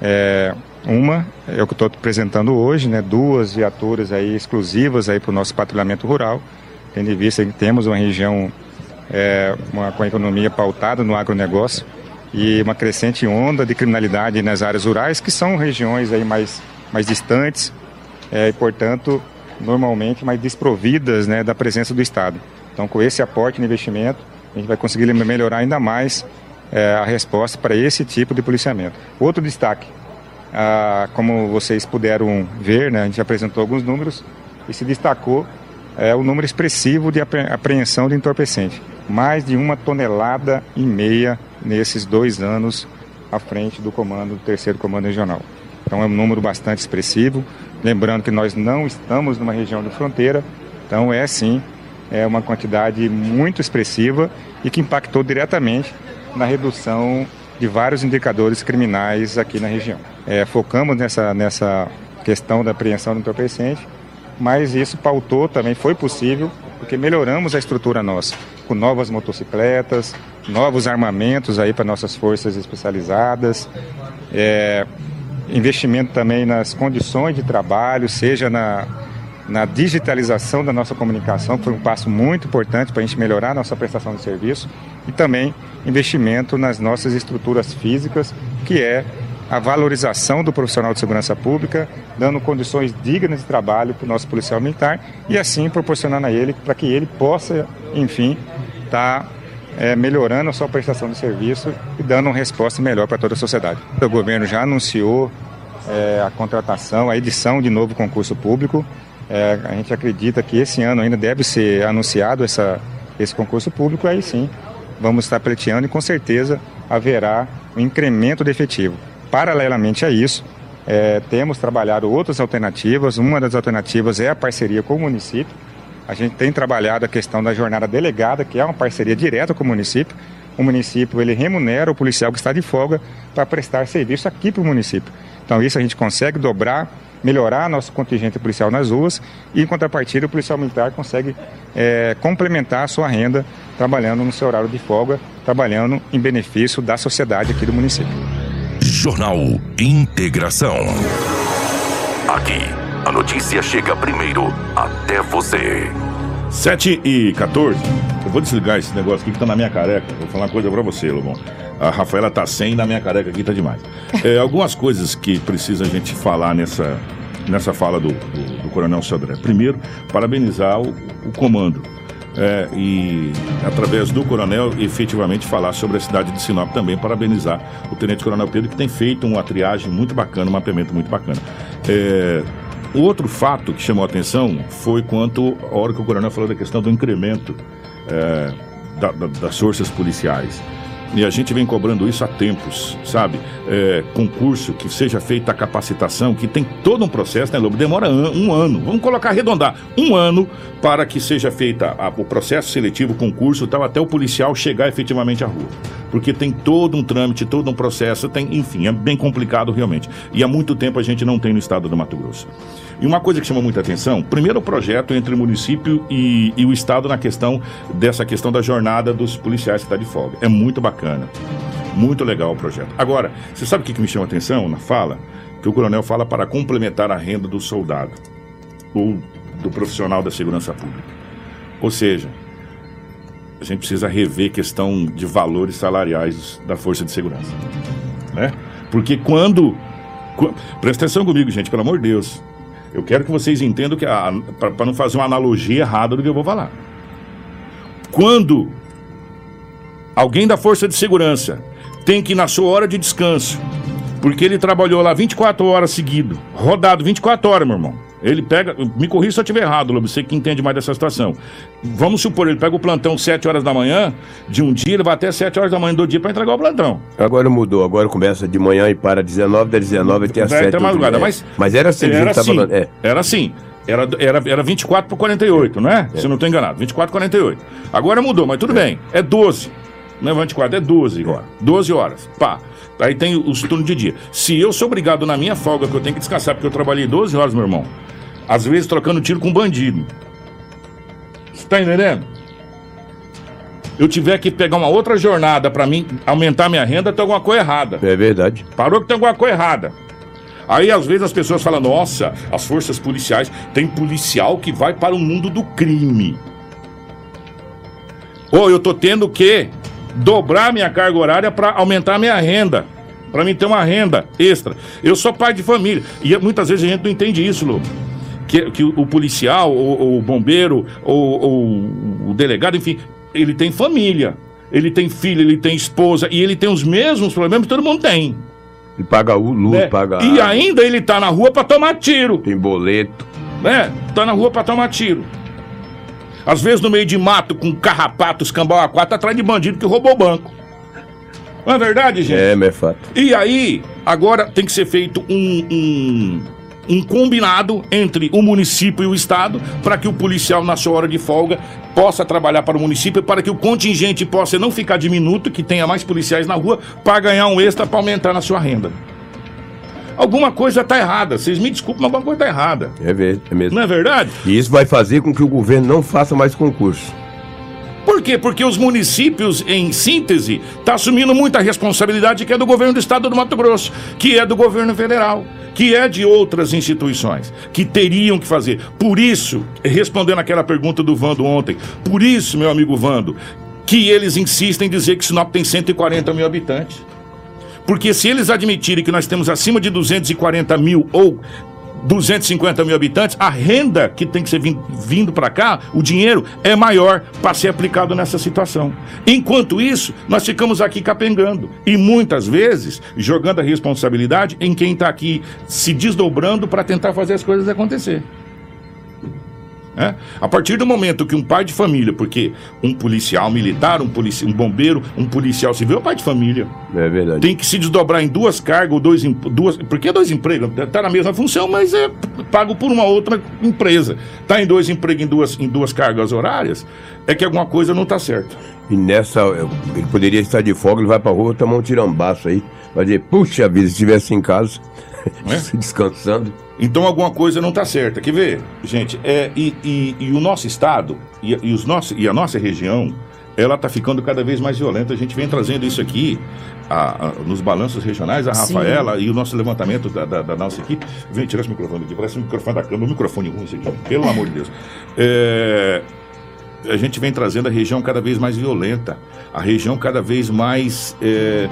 Speaker 8: é, uma é o que estou apresentando hoje, né? Duas viaturas aí exclusivas aí para o nosso patrulhamento rural, tendo em vista que temos uma região é, uma, com a economia pautada no agronegócio e uma crescente onda de criminalidade nas áreas rurais, que são regiões aí mais, mais distantes é, e, portanto, normalmente mais desprovidas né, da presença do Estado. Então, com esse aporte de investimento, a gente vai conseguir melhorar ainda mais é, a resposta para esse tipo de policiamento. Outro destaque, ah, como vocês puderam ver, né, a gente apresentou alguns números e se destacou é, o número expressivo de apre- apreensão de entorpecente. Mais de uma tonelada e meia nesses dois anos à frente do comando, do terceiro comando regional. Então é um número bastante expressivo. Lembrando que nós não estamos numa região de fronteira, então é sim é uma quantidade muito expressiva e que impactou diretamente na redução de vários indicadores criminais aqui na região. É, focamos nessa, nessa questão da apreensão do entorpecente, mas isso pautou também, foi possível, porque melhoramos a estrutura nossa, com novas motocicletas, novos armamentos aí para nossas forças especializadas, é, investimento também nas condições de trabalho, seja na, na digitalização da nossa comunicação, que foi um passo muito importante para a gente melhorar a nossa prestação de serviço, e também investimento nas nossas estruturas físicas, que é a valorização do profissional de segurança pública, dando condições dignas de trabalho para o nosso policial militar e assim proporcionando a ele para que ele possa, enfim, estar é, melhorando a sua prestação de serviço e dando uma resposta melhor para toda a sociedade. O governo já anunciou é, a contratação, a edição de novo concurso público. É, a gente acredita que esse ano ainda deve ser anunciado essa, esse concurso público, aí sim vamos estar pleiteando e com certeza haverá um incremento de efetivo. Paralelamente a isso, é, temos trabalhado outras alternativas. Uma das alternativas é a parceria com o município. A gente tem trabalhado a questão da jornada delegada, que é uma parceria direta com o município. O município ele remunera o policial que está de folga para prestar serviço aqui para o município. Então isso a gente consegue dobrar, melhorar nosso contingente policial nas ruas e em contrapartida o policial militar consegue é, complementar a sua renda trabalhando no seu horário de folga, trabalhando em benefício da sociedade aqui do município.
Speaker 11: Jornal Integração. Aqui, a notícia chega primeiro até você.
Speaker 2: 7 e 14. Eu vou desligar esse negócio aqui que tá na minha careca. Vou falar uma coisa pra você, Lobão. A Rafaela tá sem e na minha careca aqui tá demais. <laughs> É, algumas coisas que precisa a gente falar nessa, nessa fala do, do, do Coronel Sodré. Primeiro, parabenizar o, o comando. É, e através do coronel efetivamente falar sobre a cidade de Sinop também, parabenizar o Tenente Coronel Pedro que tem feito uma triagem muito bacana, um mapeamento muito bacana. É, outro fato que chamou a atenção foi quanto a hora que o coronel falou da questão do incremento é, da- da- das forças policiais. E a gente vem cobrando isso há tempos, sabe? É, concurso, que seja feita a capacitação, que tem todo um processo, né, Lobo? Demora um ano. Vamos colocar, arredondar, um ano para que seja feita a- o processo seletivo, concurso tal, até o policial chegar efetivamente à rua. Porque tem todo um trâmite, todo um processo, tem, enfim, é bem complicado realmente. E há muito tempo a gente não tem no estado do Mato Grosso. E uma coisa que chama muita atenção, primeiro o projeto entre o município e, e o estado na questão dessa questão da jornada dos policiais que está de folga. É muito bacana. Muito legal o projeto. Agora, você sabe o que, me chama a atenção na fala? Que o coronel fala para complementar a renda do soldado ou do profissional da segurança pública. Ou seja, a gente precisa rever questão de valores salariais da força de segurança. Né? Porque quando. qu- Presta atenção comigo, gente, pelo amor de Deus. Eu quero que vocês entendam que para não fazer uma analogia errada do que eu vou falar. Quando alguém da força de segurança tem que ir na sua hora de descanso, porque ele trabalhou lá 24 horas seguido, rodado 24 horas, meu irmão. Ele pega, me corrija se eu estiver errado, Lobo, você que entende mais dessa situação. Vamos supor, ele pega o plantão 7 horas da manhã, de um dia, ele vai até 7 horas da manhã do dia para entregar o plantão.
Speaker 4: Agora mudou, agora começa de manhã e para 19, da 19 até às
Speaker 2: Vai
Speaker 4: 7.
Speaker 2: até madrugada,
Speaker 4: é.
Speaker 2: mas,
Speaker 4: mas era assim,
Speaker 2: era assim,
Speaker 4: falando. É.
Speaker 2: era assim. Era, era, era 24 por 48, não é? Se eu não estou enganado. 24 por 48. Agora mudou, mas tudo bem. É 12. Não é 24, é 12 agora. 12 horas. Pá. Aí tem os turnos de dia. Se eu sou obrigado na minha folga, que eu tenho que descansar, porque eu trabalhei 12 horas, meu irmão, às vezes trocando tiro com bandido. Você tá entendendo? Eu tiver que pegar uma outra jornada para mim aumentar minha renda, tem alguma coisa errada.
Speaker 4: É verdade.
Speaker 2: Parou que tem alguma coisa errada. Aí às vezes as pessoas falam: nossa, as forças policiais, tem policial que vai para o mundo do crime. Ou eu tô tendo que dobrar minha carga horária para aumentar minha renda. Para mim ter uma renda extra. Eu sou pai de família. E muitas vezes a gente não entende isso, Lobo. Que, que o, policial, ou, o bombeiro, ou, o delegado, enfim, ele tem família. Ele tem filho, ele tem esposa. E ele tem os mesmos problemas que todo mundo tem.
Speaker 4: Ele paga o luz,
Speaker 2: né?
Speaker 4: paga.
Speaker 2: E ainda ele tá na rua para tomar tiro.
Speaker 4: Tem boleto.
Speaker 2: Né? Tá na rua para tomar tiro. Às vezes no meio de mato, com carrapatos, cambau a quatro, atrás de bandido que roubou o banco. Não é verdade, gente?
Speaker 4: É, mas é fato.
Speaker 2: E aí, agora tem que ser feito um, um, um combinado entre o município e o Estado para que o policial, na sua hora de folga, possa trabalhar para o município, para que o contingente possa não ficar diminuto, que tenha mais policiais na rua, para ganhar um extra para aumentar na sua renda. Alguma coisa está errada. Vocês me desculpem, mas alguma coisa está errada.
Speaker 4: É, ver- é mesmo.
Speaker 2: Não é verdade?
Speaker 4: E isso vai fazer com que o governo não faça mais concurso.
Speaker 2: Por quê? Porque os municípios, em síntese, estão assumindo muita responsabilidade que é do governo do estado do Mato Grosso, que é do governo federal, que é de outras instituições, que teriam que fazer. Por isso, respondendo aquela pergunta do Vando ontem, por isso, meu amigo Vando, que eles insistem em dizer que Sinop tem 140 mil habitantes. Porque se eles admitirem que nós temos acima de 240 mil ou 250 mil habitantes, a renda que tem que ser vin- vindo para cá, o dinheiro é maior para ser aplicado nessa situação. Enquanto isso, nós ficamos aqui capengando e muitas vezes jogando a responsabilidade em quem está aqui se desdobrando para tentar fazer as coisas acontecer. É? A partir do momento que um pai de família, porque um policial militar, um, polici um bombeiro, um policial civil é pai de família.
Speaker 4: É verdade.
Speaker 2: Tem que se desdobrar em duas cargas ou dois, em- duas. Porque é dois empregos, tá na mesma função, mas é pago por uma outra empresa. Tá em dois empregos em duas, em duas cargas horárias, é que alguma coisa não tá certa.
Speaker 4: E nessa, ele poderia estar de folga, ele vai pra rua tomar um tirambaço aí. Vai dizer, puxa vida, se estivesse em casa, <laughs> descansando.
Speaker 2: Então alguma coisa não está certa. Quer ver, gente? É, e, e- e o nosso estado e, e os nossos, e a nossa região, ela está ficando cada vez mais violenta. A gente vem trazendo isso aqui a- a- nos balanços regionais, a
Speaker 3: Sim.
Speaker 2: Rafaela e o nosso levantamento da, da- da nossa equipe. Vem tirar esse microfone aqui, parece um microfone da câmera, um microfone ruim esse aqui, pelo amor de Deus. É, a gente vem trazendo a região cada vez mais violenta, a região cada vez mais é,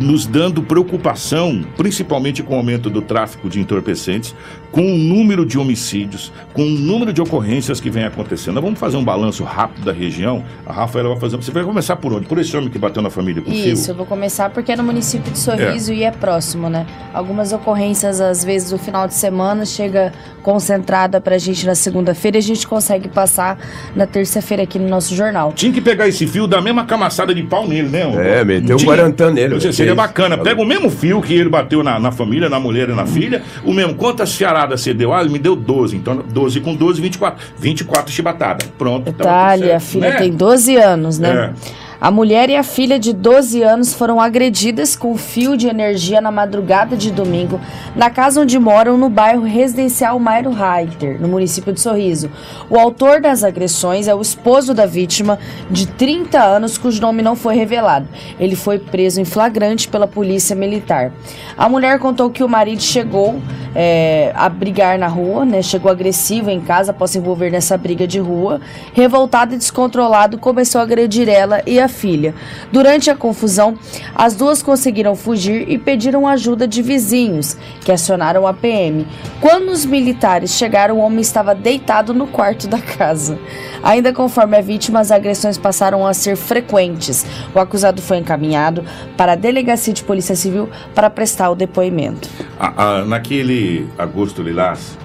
Speaker 2: nos dando preocupação, principalmente com o aumento do tráfico de entorpecentes, com o número de homicídios, com o número de ocorrências que vem acontecendo. Nós vamos fazer um balanço rápido da região. A Rafaela vai fazer. Você vai começar por onde? Por esse homem que bateu na família com
Speaker 3: Isso,
Speaker 2: fio?
Speaker 3: eu vou começar porque é no município de Sorriso e é próximo, né? Algumas ocorrências, às vezes, no final de semana, chega concentrada pra gente na segunda-feira e a gente consegue passar na terça-feira aqui no nosso jornal.
Speaker 2: Tinha que pegar esse fio, dar a mesma camaçada de pau nele, né?
Speaker 4: É, meteu um
Speaker 2: Tinha.
Speaker 4: guarantã nele,
Speaker 2: seria bacana. Pega o mesmo fio que ele bateu na, na família, na mulher e na filha, o mesmo. Quantas fiaradas você deu? Ah, ele me deu 12. Então, 12 com 12, 24. 24 chibatadas. Pronto.
Speaker 3: Itália, a
Speaker 2: certo,
Speaker 3: filha
Speaker 2: né?
Speaker 3: tem 12 anos, né?
Speaker 2: É.
Speaker 3: A mulher e a filha de 12 anos foram agredidas com fio de energia na madrugada de domingo na casa onde moram no bairro residencial Mairo Reiter, no município de Sorriso. O autor das agressões é o esposo da vítima, de 30 anos, cujo nome não foi revelado. Ele foi preso em flagrante pela polícia militar. A mulher contou que o marido chegou é, a brigar na rua, né? Chegou agressivo em casa após se envolver nessa briga de rua. Revoltado e descontrolado, começou a agredir ela e a filha. Durante a confusão, as duas conseguiram fugir e pediram ajuda de vizinhos, que acionaram a PM. Quando os militares chegaram, o homem estava deitado no quarto da casa. Ainda conforme a vítima, as agressões passaram a ser frequentes. O acusado foi encaminhado para a delegacia de polícia civil para prestar o depoimento.
Speaker 2: A- a- naquele agosto lilás,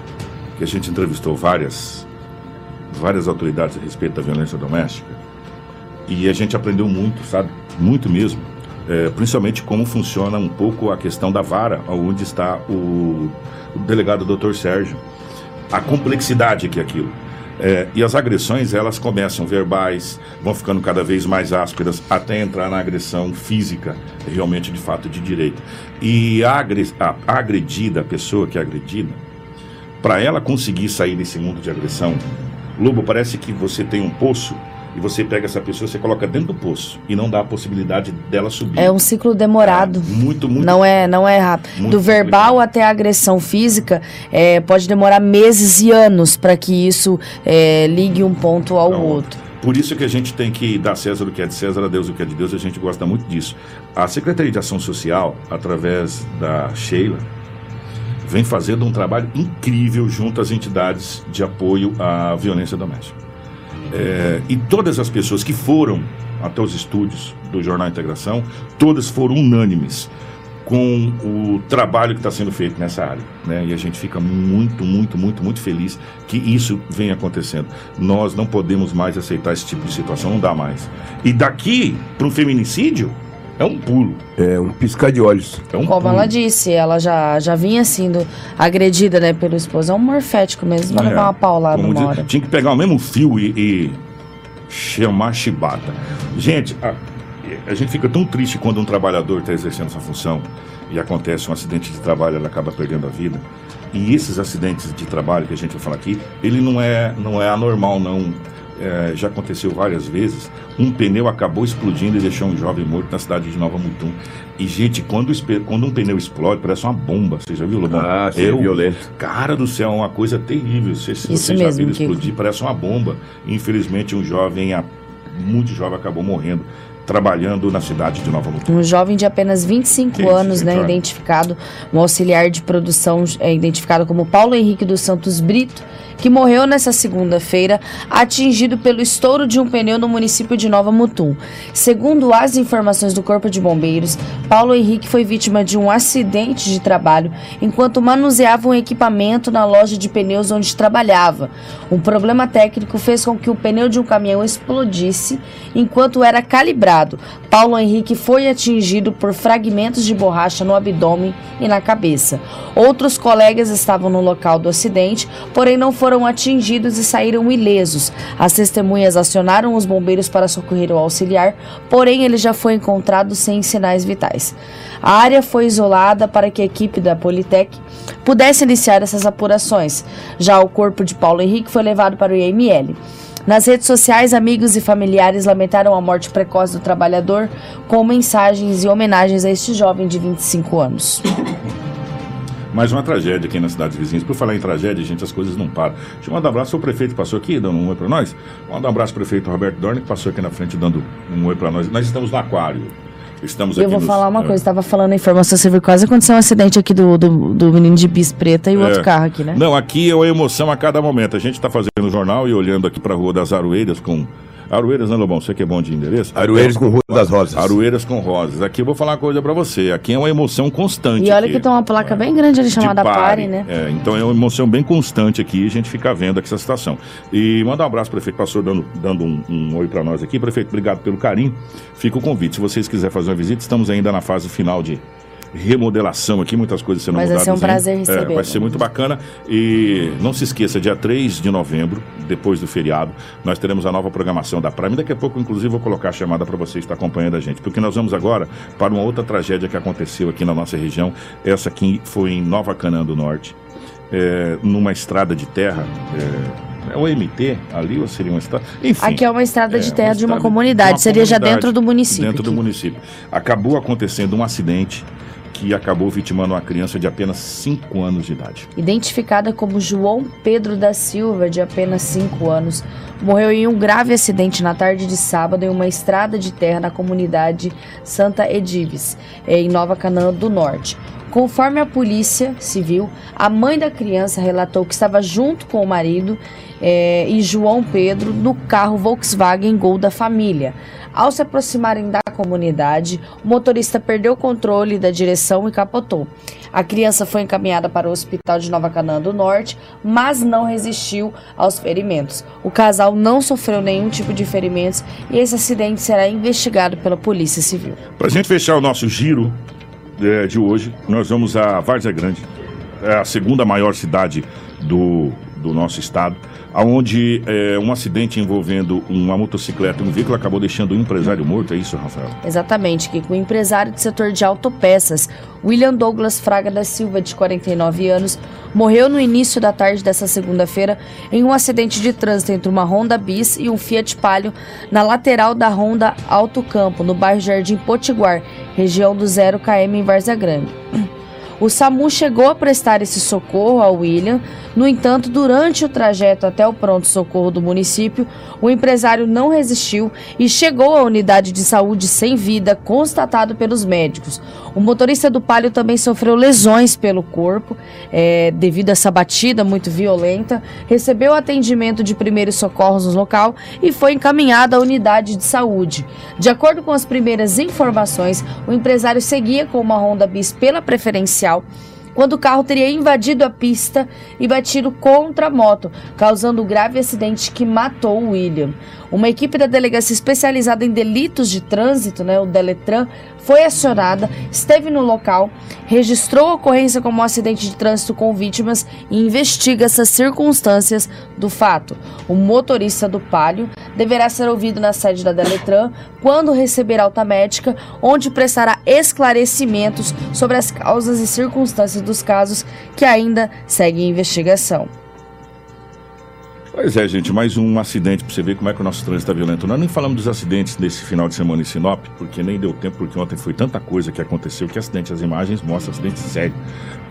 Speaker 2: que a gente entrevistou várias, várias autoridades a respeito da violência doméstica, e a gente aprendeu muito, sabe? Muito mesmo. É, principalmente como funciona um pouco a questão da vara, onde está o, o delegado Dr. Sérgio. A complexidade que é aquilo. É, e as agressões, elas começam verbais, vão ficando cada vez mais ásperas, até entrar na agressão física, realmente de fato de direito. E a- a agredida, a pessoa que é agredida, para ela conseguir sair desse mundo de agressão, Lobo, parece que você tem um poço e você pega essa pessoa, você coloca dentro do poço e não dá a possibilidade dela subir.
Speaker 3: É um ciclo demorado.
Speaker 2: Muito, muito.
Speaker 3: Não é, não é rápido. Do verbal até a agressão física, é, pode demorar meses e anos para que isso é, ligue um ponto ao outro.
Speaker 2: Por isso que a gente tem que dar César o que é de César, a Deus o que é de Deus, a gente gosta muito disso. A Secretaria de Ação Social, através da Sheila, vem fazendo um trabalho incrível junto às entidades de apoio à violência doméstica. É, e todas as pessoas que foram até os estúdios do Jornal Integração, todas foram unânimes com o trabalho que está sendo feito nessa área. Né? E a gente fica muito, muito, muito, muito feliz que isso venha acontecendo. Nós não podemos mais aceitar esse tipo de situação, não dá mais. E daqui para um feminicídio, é um pulo.
Speaker 4: É um piscar de olhos.
Speaker 2: É um
Speaker 3: Como
Speaker 2: pulo.
Speaker 3: ela disse, ela já, já vinha sendo agredida né, pelo esposo. É um morfético mesmo, vai
Speaker 2: É,
Speaker 3: levar uma paulada
Speaker 2: como
Speaker 3: uma
Speaker 2: diz-
Speaker 3: hora.
Speaker 2: Tinha que pegar o mesmo fio e, e chamar chibata. Gente, a, a gente fica tão triste quando um trabalhador está exercendo essa função e acontece um acidente de trabalho, ele acaba perdendo a vida. E esses acidentes de trabalho que a gente vai falar aqui, ele não é, não é anormal, não. É, já aconteceu várias vezes. Um pneu acabou explodindo e deixou um jovem morto na cidade de Nova Mutum. E, gente, quando, quando um pneu explode, parece uma bomba. Você já viu, Lobão?
Speaker 4: Ah, sim,
Speaker 2: Eu-
Speaker 4: violento.
Speaker 2: Cara do céu, é uma coisa terrível. Se, se você já viu explodir, parece uma bomba. Infelizmente, um jovem, a- muito jovem, acabou morrendo trabalhando na cidade de Nova Mutum.
Speaker 3: Um jovem de apenas 25
Speaker 2: Isso,
Speaker 3: anos, né, identificado, um auxiliar de produção é, identificado como Paulo Henrique dos Santos Brito, que morreu nessa segunda-feira, atingido pelo estouro de um pneu no município de Nova Mutum. Segundo as informações do Corpo de Bombeiros, Paulo Henrique foi vítima de um acidente de trabalho enquanto manuseava um equipamento na loja de pneus onde trabalhava. Um problema técnico fez com que o pneu de um caminhão explodisse enquanto era calibrado. Paulo Henrique foi atingido por fragmentos de borracha no abdômen e na cabeça. Outros colegas estavam no local do acidente, porém não foram atingidos e saíram ilesos. As testemunhas acionaram os bombeiros para socorrer o auxiliar, porém ele já foi encontrado sem sinais vitais. A área foi isolada para que a equipe da Politec pudesse iniciar essas apurações. Já o corpo de Paulo Henrique foi levado para o IML. Nas redes sociais, amigos e familiares lamentaram a morte precoce do trabalhador com mensagens e homenagens a este jovem de 25 anos. <laughs>
Speaker 2: Mais uma tragédia aqui nas cidades vizinhas. Por falar em tragédia, gente, as coisas não param. Deixa eu mandar um abraço ao prefeito que passou aqui, dando um oi para nós. Manda um abraço ao prefeito Roberto Dorne, que passou aqui na frente dando um oi para nós. Nós estamos no aquário. Estamos
Speaker 3: Eu
Speaker 2: aqui
Speaker 3: vou
Speaker 2: nos-
Speaker 3: falar uma
Speaker 2: é.
Speaker 3: coisa, estava falando a informação civil, quase aconteceu um acidente aqui do, do, do menino de bis preta e o
Speaker 2: É.
Speaker 3: outro carro aqui, né?
Speaker 2: Não, aqui é uma emoção a cada momento. A gente está fazendo o jornal e olhando aqui para a Rua das Aroeiras com. Aroeiras, né, Lobão? Você que é bom de endereço?
Speaker 4: Aroeiras com Rua das Rosas.
Speaker 2: Aroeiras com Rosas. Aqui eu vou falar uma coisa para você. Aqui é uma emoção constante.
Speaker 3: E olha
Speaker 2: aqui.
Speaker 3: que tem uma placa bem grande ali
Speaker 2: de
Speaker 3: chamada Pare, né?
Speaker 2: É, então é uma emoção bem constante aqui, a gente fica vendo aqui essa situação. E mandar um abraço, prefeito, passou dando, dando um, um oi para nós aqui. Prefeito, obrigado pelo carinho. Fica o convite. Se vocês quiserem fazer uma visita, estamos ainda na fase final de remodelação aqui, muitas coisas sendo
Speaker 3: Mas vai
Speaker 2: mudadas.
Speaker 3: ser um
Speaker 2: ainda.
Speaker 3: prazer
Speaker 2: É,
Speaker 3: recebê-lo.
Speaker 2: vai ser muito bacana. E não se esqueça, dia 3 de novembro, depois do feriado, nós teremos a nova programação da Prime. Daqui a pouco, inclusive, vou colocar a chamada para você estar acompanhando a gente. Porque nós vamos agora para uma outra tragédia que aconteceu aqui na nossa região. Essa aqui foi em Nova Canaã do Norte, é, numa estrada de terra. É, é o MT ali ou seria uma estrada? Enfim.
Speaker 3: Aqui é uma estrada de terra de uma comunidade,
Speaker 2: de uma
Speaker 3: seria já dentro do município.
Speaker 2: Dentro do
Speaker 3: aqui.
Speaker 2: município. Acabou acontecendo um acidente que acabou vitimando uma criança de apenas 5 anos de idade.
Speaker 3: Identificada como João Pedro da Silva, de apenas 5 anos, morreu em um grave acidente na tarde de sábado em uma estrada de terra na comunidade Santa Edives, em Nova Canaã do Norte. Conforme a polícia civil, a mãe da criança relatou que estava junto com o marido eh, e João Pedro no carro Volkswagen Gol da família. Ao se aproximarem da comunidade, o motorista perdeu o controle da direção e capotou. A criança foi encaminhada para o hospital de Nova Canaã do Norte, mas não resistiu aos ferimentos. O casal não sofreu nenhum tipo de ferimentos e esse acidente será investigado pela Polícia Civil.
Speaker 2: Para a gente fechar o nosso giro é, de hoje, nós vamos a Várzea Grande, é a segunda maior cidade do, do nosso estado, onde é, um acidente envolvendo uma motocicleta e um veículo acabou deixando um empresário morto. É isso, Rafael?
Speaker 3: Exatamente, que o empresário do setor de autopeças, William Douglas Fraga da Silva, de 49 anos, morreu no início da tarde dessa segunda-feira em um acidente de trânsito entre uma Honda Bis e um Fiat Palio na lateral da Honda Alto Campo, no bairro Jardim Potiguar, região do 0 km em Várzea Grande. <clears throat> O SAMU chegou a prestar esse socorro ao William, no entanto, durante o trajeto até o pronto-socorro do município, o empresário não resistiu e chegou à unidade de saúde sem vida, constatado pelos médicos. O motorista do Palio também sofreu lesões pelo corpo, eh, devido a essa batida muito violenta, recebeu atendimento de primeiros socorros no local e foi encaminhado à unidade de saúde. De acordo com as primeiras informações, o empresário seguia com uma Honda Bis pela preferencial quando o carro teria invadido a pista e batido contra a moto, causando um grave acidente que matou William. Uma equipe da delegacia especializada em delitos de trânsito, né, o Deletran, foi acionada, esteve no local, registrou a ocorrência como um acidente de trânsito com vítimas e investiga essas circunstâncias do fato. O motorista do Palio deverá ser ouvido na sede da Deletran quando receber alta médica, onde prestará esclarecimentos sobre as causas e circunstâncias dos casos que ainda seguem em investigação.
Speaker 2: Pois é, gente, mais um acidente para você ver como é que o nosso trânsito está violento. Nós nem falamos dos acidentes desse final de semana em Sinop, porque nem deu tempo, porque ontem foi tanta coisa que aconteceu que acidente, as imagens mostram acidente sério.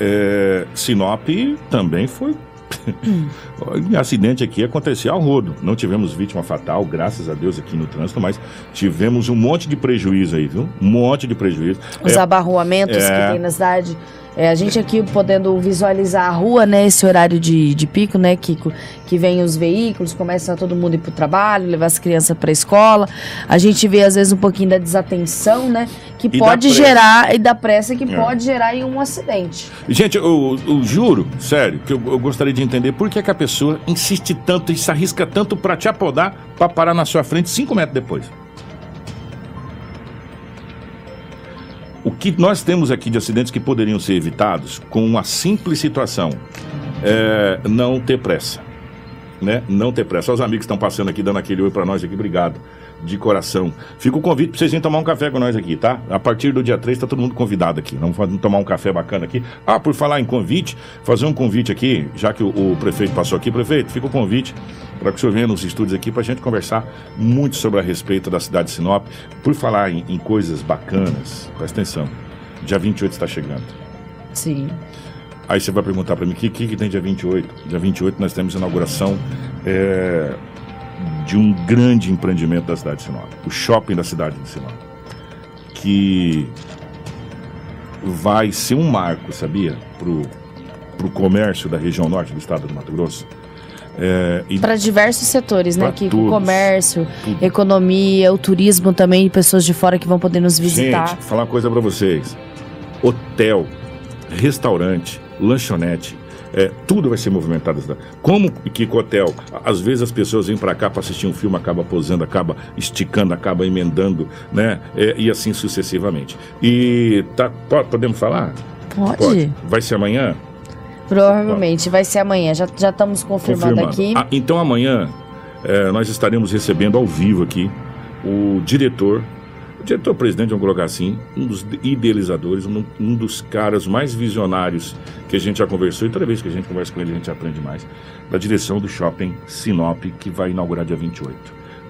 Speaker 2: É, Sinop também foi. <laughs> O acidente aqui aconteceu ao rodo. Não tivemos vítima fatal, graças a Deus, aqui no trânsito, mas tivemos um monte de prejuízo aí, viu? Um monte de prejuízo.
Speaker 3: Os
Speaker 2: É,
Speaker 3: abarroamentos
Speaker 2: é.
Speaker 3: que tem na cidade. É, a gente aqui podendo visualizar a rua, né? Esse horário de, de pico, né, Kiko? Que vem os veículos, começa todo mundo a ir pro trabalho, levar as crianças pra escola. A gente vê, às vezes, um pouquinho da desatenção, né? Que
Speaker 2: E
Speaker 3: pode gerar, e da pressa que
Speaker 2: É.
Speaker 3: pode gerar em um acidente.
Speaker 2: Gente, eu, eu juro, sério, que eu, eu gostaria de entender por que, que a pessoa insiste tanto e se arrisca tanto pra te apodar pra parar na sua frente cinco metros depois. O que nós temos aqui de acidentes que poderiam ser evitados com uma simples situação é não ter pressa. Né? Não ter pressa. Os amigos estão passando aqui, dando aquele oi pra nós aqui, obrigado. De coração. Fica o convite pra vocês irem tomar um café com nós aqui, tá? A partir do dia 3 tá todo mundo convidado aqui. Vamos tomar um café bacana aqui. Ah, por falar em convite, fazer um convite aqui, já que o, o prefeito passou aqui, prefeito, fica o convite para que o senhor venha nos estúdios aqui pra gente conversar muito sobre a respeito da cidade de Sinop. Por falar em, em coisas bacanas, presta atenção. Dia 28 está chegando.
Speaker 3: Sim.
Speaker 2: Aí você vai perguntar para mim, o que, que, que tem dia 28? Dia 28 nós temos a inauguração é, de um grande empreendimento da cidade de Sinop, o shopping da cidade de Sinop, que vai ser um marco, sabia, pro, pro comércio da região norte do estado do Mato Grosso. É,
Speaker 3: Para diversos setores, né? Que o
Speaker 2: todos,
Speaker 3: comércio,
Speaker 2: tudo.
Speaker 3: economia, o turismo também, pessoas de fora que vão poder nos visitar.
Speaker 2: Gente, falar uma coisa pra vocês. Hotel, restaurante, lanchonete, é, tudo vai ser movimentado. Como que hotel? Às vezes as pessoas vêm pra cá pra assistir um filme, acaba posando, acaba esticando, acaba emendando, né? É, e assim sucessivamente. E tá, po- podemos falar?
Speaker 3: Pode.
Speaker 2: Vai ser amanhã?
Speaker 3: Provavelmente vai ser amanhã. Já, já estamos confirmando, aqui.
Speaker 2: Ah, então amanhã eh, nós estaremos recebendo ao vivo aqui o diretor, o diretor-presidente, vamos colocar assim, um dos idealizadores, um, um dos caras mais visionários que a gente já conversou, e toda vez que a gente conversa com ele a gente aprende mais, da direção do Shopping Sinop, que vai inaugurar dia 28.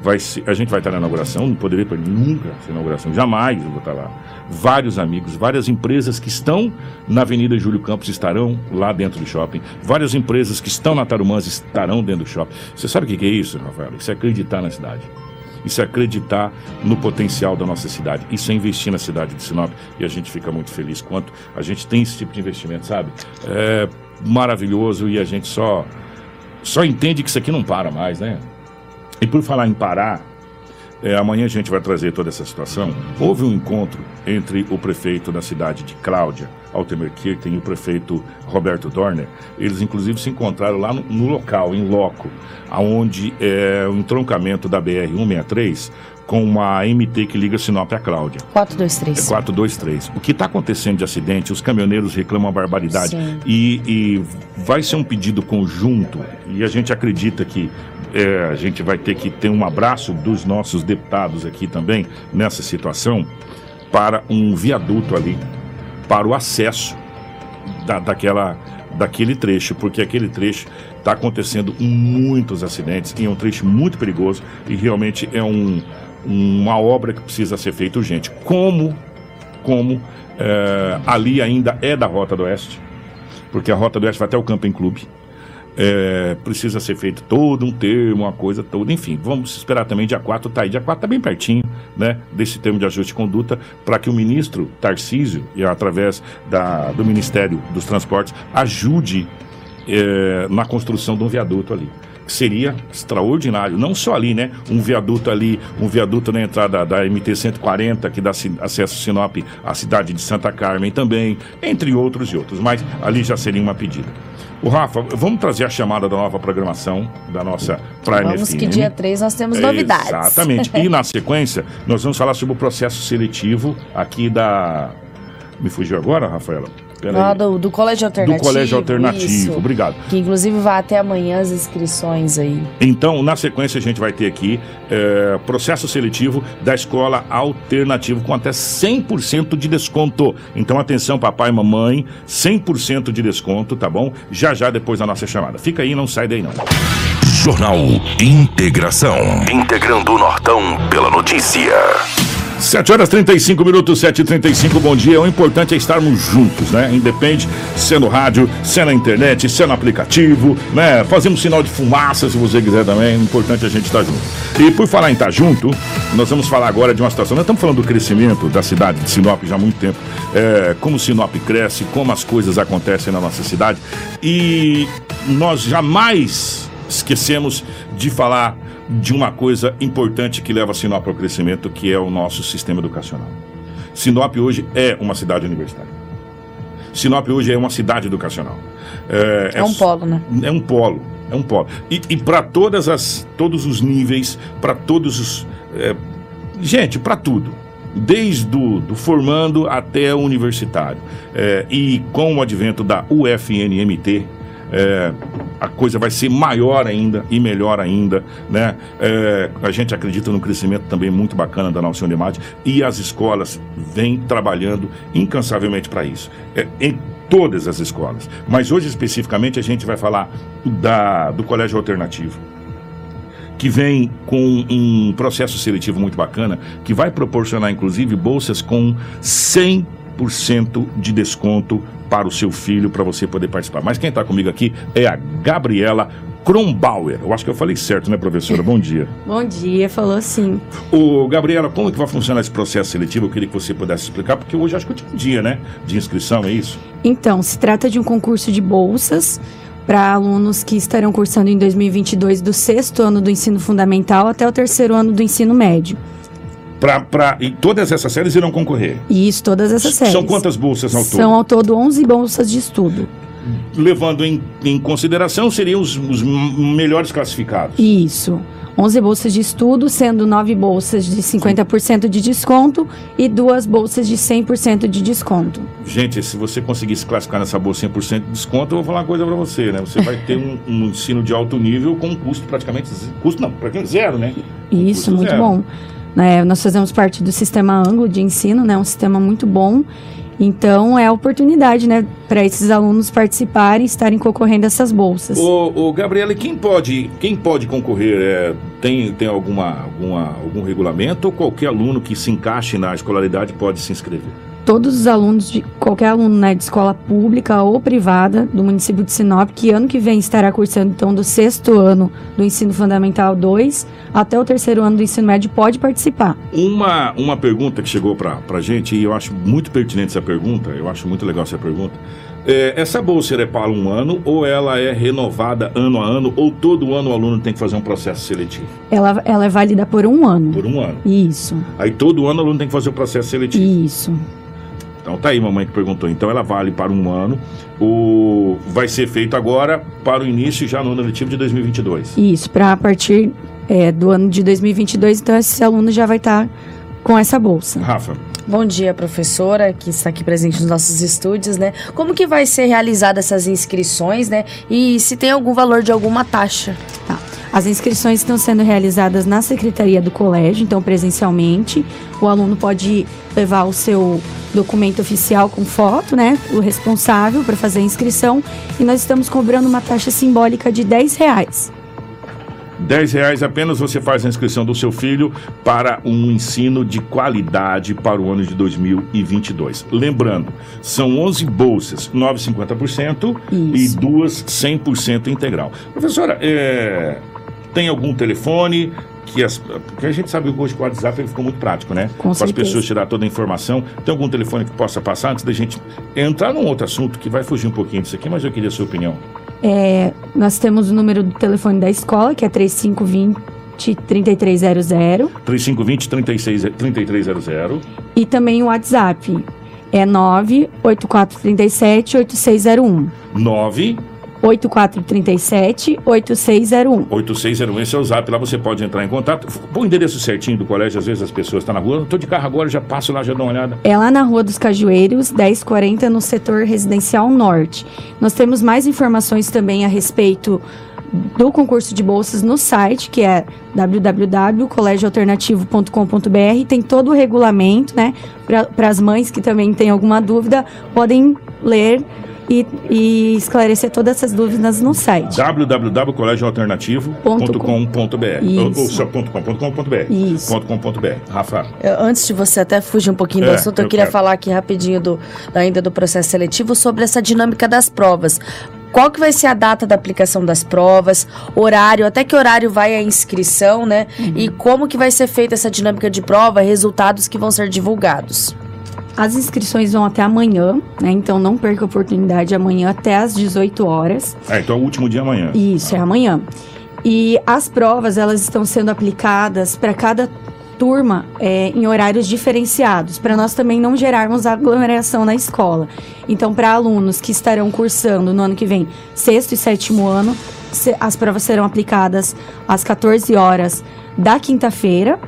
Speaker 2: Vai a gente vai estar na inauguração, não poderia perder nunca essa inauguração, jamais eu vou estar lá. Vários amigos, várias empresas que estão na Avenida Júlio Campos estarão lá dentro do shopping. Várias empresas que estão na Tarumãs estarão dentro do shopping. Você sabe o que que é isso, Rafael? Isso é acreditar na cidade. Isso é acreditar no potencial da nossa cidade. Isso é investir na cidade de Sinop. E a gente fica muito feliz quanto a gente tem esse tipo de investimento, sabe? É maravilhoso e a gente só, só entende que isso aqui não para mais, né? E por falar em parar, é, amanhã a gente vai trazer toda essa situação. Houve um encontro entre o prefeito da cidade de Cláudia, Altemir Kirten, e o prefeito Roberto Dorner. Eles, inclusive, se encontraram lá no, no local, em loco, aonde é o entroncamento da BR-163 com uma MT que liga Sinop a Cláudia.
Speaker 3: 423.
Speaker 2: É 423. O que está acontecendo de acidente, os caminhoneiros reclamam a barbaridade. E, e vai ser um pedido conjunto, e a gente acredita que é, a gente vai ter que ter um abraço dos nossos deputados aqui também, nessa situação, para um viaduto ali, para o acesso da, daquela, daquele trecho, porque aquele trecho está acontecendo muitos acidentes e é um trecho muito perigoso e realmente é um, uma obra que precisa ser feita urgente. Como, como é, ali ainda é da Rota do Oeste, porque a Rota do Oeste vai até o Camping Clube. É, precisa ser feito todo um termo, uma coisa toda, enfim, vamos esperar também dia 4 tá aí, dia 4 tá bem pertinho, né, desse termo de ajuste de conduta, para que o ministro Tarcísio, e através da, do Ministério dos Transportes, ajude é, na construção de um viaduto ali. Seria extraordinário, não só ali, né? Um viaduto ali, um viaduto na entrada da MT-140, que dá acesso a Sinop à cidade de Santa Carmen também, entre outros e outros, mas ali já seria uma pedida. O Rafa, vamos trazer a chamada da nova programação da nossa Prime
Speaker 3: Vamos
Speaker 2: FM.
Speaker 3: que dia 3 nós temos novidades.
Speaker 2: Exatamente. E na sequência, nós vamos falar sobre o processo seletivo aqui da. Me fugiu agora, Rafaela?
Speaker 3: Ah, do, do Colégio Alternativo.
Speaker 2: Do Colégio Alternativo,
Speaker 3: isso.
Speaker 2: obrigado.
Speaker 3: Que inclusive vai até amanhã as inscrições aí.
Speaker 2: Então, na sequência, a gente vai ter aqui é, processo seletivo da escola alternativo com até 100% de desconto. Então, atenção, papai e mamãe, 100% de desconto, tá bom? Já já depois da nossa chamada. Fica aí, não sai daí não.
Speaker 11: Jornal Integração. Integrando o Nortão pela notícia.
Speaker 2: 7 horas 35 minutos, 7 e 35 bom dia. O importante é estarmos juntos, né? Independe se é no rádio, se é na internet, se é no aplicativo, né? Fazemos sinal de fumaça se você quiser também. O importante é a gente estar junto. E por falar em estar junto, nós vamos falar agora de uma situação. Nós estamos falando do crescimento da cidade de Sinop já há muito tempo. É, como Sinop cresce, como as coisas acontecem na nossa cidade. E nós jamais esquecemos de falar de uma coisa importante que leva Sinop ao crescimento, que é o nosso sistema educacional. Sinop hoje é uma cidade universitária. Sinop hoje é uma cidade educacional.
Speaker 3: É um polo, né?
Speaker 2: É um polo. É um polo. E, e para todas as, todos os níveis, para todos os. é, gente, para tudo. Desde do, do formando até o universitário. É, e com o advento da UFNMT, é, a coisa vai ser maior ainda e melhor ainda, né? É, a gente acredita no crescimento também muito bacana da nossa Unimate e as escolas vêm trabalhando incansavelmente para isso. É, em todas as escolas. Mas hoje especificamente a gente vai falar da, do colégio alternativo que vem com um processo seletivo muito bacana, que vai proporcionar, inclusive, bolsas com 100% de desconto para o seu filho, para você poder participar. Mas quem está comigo aqui é a Gabriela Kronbauer. Eu acho que eu falei certo, né, professora? Bom dia. <laughs>
Speaker 12: Bom dia, falou sim.
Speaker 2: Ô, Gabriela, como é que vai funcionar esse processo seletivo? Eu queria que você pudesse explicar, porque hoje acho que é o último dia, né, de inscrição, é isso?
Speaker 12: Então, se trata de um concurso de bolsas para alunos que estarão cursando em 2022 do sexto ano do ensino fundamental até o terceiro ano do ensino médio.
Speaker 2: Pra, pra, e todas essas séries irão concorrer?
Speaker 12: Isso, todas essas séries.
Speaker 2: São quantas bolsas ao todo?
Speaker 12: São ao todo 11 bolsas de estudo.
Speaker 2: Levando em, em consideração, seriam os, os melhores classificados.
Speaker 12: Isso. 11 bolsas de estudo, sendo 9 bolsas de 50% de desconto e duas bolsas de 100% de desconto.
Speaker 2: Gente, se você conseguir se classificar nessa bolsa 100% de desconto, eu vou falar uma coisa pra você, né? Você vai ter <laughs> um, um ensino de alto nível com um custo praticamente... Custo não, praticamente zero, né?
Speaker 12: Isso, muito
Speaker 2: zero.
Speaker 12: bom. Né, nós fazemos parte do sistema Anglo de ensino, né, um sistema muito bom. Então, é a oportunidade né, para esses alunos participarem e estarem concorrendo a essas bolsas.
Speaker 2: Ô, ô Gabriela, quem pode, quem pode concorrer? É, tem tem alguma, alguma, algum regulamento ou qualquer aluno que se encaixe na escolaridade pode se inscrever?
Speaker 12: Todos os alunos, de qualquer aluno né, de escola pública ou privada do município de Sinop, que ano que vem estará cursando então do sexto ano do ensino fundamental 2 até o terceiro ano do ensino médio, pode participar.
Speaker 2: Uma, uma pergunta que chegou pra, pra gente, e eu acho muito pertinente essa pergunta, eu acho muito legal essa pergunta. É, essa bolsa é para um ano ou ela é renovada ano a ano ou todo ano o aluno tem que fazer um processo seletivo?
Speaker 12: Ela, ela é válida por um ano.
Speaker 2: Por um ano.
Speaker 12: Isso,
Speaker 2: Aí todo ano o aluno tem que fazer o processo seletivo.
Speaker 12: isso.
Speaker 2: Então tá aí, mamãe que perguntou. Então ela vale para um ano. O vai ser feito agora para o início já no ano letivo de 2022.
Speaker 12: Isso, para a partir é, do ano de 2022, então esse aluno já vai estar com essa bolsa.
Speaker 2: Rafa.
Speaker 3: Bom dia, professora, que está aqui presente nos nossos estúdios, né? Como que vai ser realizada essas inscrições, né? E se tem algum valor de alguma taxa?
Speaker 12: Tá. As inscrições estão sendo realizadas na secretaria do colégio, então presencialmente. O aluno pode levar o seu documento oficial com foto, né? O responsável para fazer a inscrição. E nós estamos cobrando uma taxa simbólica de 10 reais.
Speaker 2: 10 reais apenas você faz a inscrição do seu filho para um ensino de qualidade para o ano de 2022. Lembrando, são 11 bolsas, 9,50% e duas 100% integral. Professora, é, tem algum telefone que as, porque a gente sabe que hoje com o WhatsApp ele ficou muito prático, né?
Speaker 12: Com
Speaker 2: as
Speaker 12: certeza.
Speaker 2: pessoas tirar toda a informação. Tem algum telefone que possa passar antes da gente entrar num outro assunto que vai fugir um pouquinho disso aqui, mas eu queria a sua opinião.
Speaker 12: É, nós temos o número do telefone da escola, que é 3520 3300.
Speaker 2: 3520 36 3300
Speaker 12: E também o WhatsApp. É 98437 8601.
Speaker 2: 9
Speaker 12: 8437 8601.
Speaker 2: 8601, esse é o zap, lá você pode entrar em contato. Põe o endereço certinho do colégio, às vezes as pessoas estão na rua, estou de carro agora, já passo lá, já dou uma olhada.
Speaker 12: É lá na Rua dos Cajueiros, 1040, no setor residencial norte. Nós temos mais informações também a respeito do concurso de bolsas no site, que é www.colegioalternativo.com.br. Tem todo o regulamento, né? Para as mães que também têm alguma dúvida, podem ler e, e esclarecer todas essas dúvidas no site.
Speaker 2: www.colegioalternativo.com.br ou, só .com.br.
Speaker 12: Isso.
Speaker 2: .com.br. Rafa.
Speaker 3: Eu- Antes de você até fugir um pouquinho do
Speaker 2: É,
Speaker 3: assunto, eu,
Speaker 2: eu
Speaker 3: queria
Speaker 2: quero.
Speaker 3: falar aqui rapidinho do, ainda do processo seletivo sobre essa dinâmica das provas. Qual que vai ser a data da aplicação das provas, horário, até que horário vai a inscrição, né? E como que vai ser feita essa dinâmica de prova, resultados que vão ser divulgados.
Speaker 12: As inscrições vão até amanhã, né? Então não perca a oportunidade amanhã até às 18 horas.
Speaker 2: Ah, então é o último dia amanhã.
Speaker 12: Isso, é amanhã. E as provas, elas estão sendo aplicadas para cada turma é, em horários diferenciados, para nós também não gerarmos aglomeração na escola. Então, para alunos que estarão cursando no ano que vem, sexto e sétimo ano, as provas serão aplicadas às 14 horas da quinta-feira.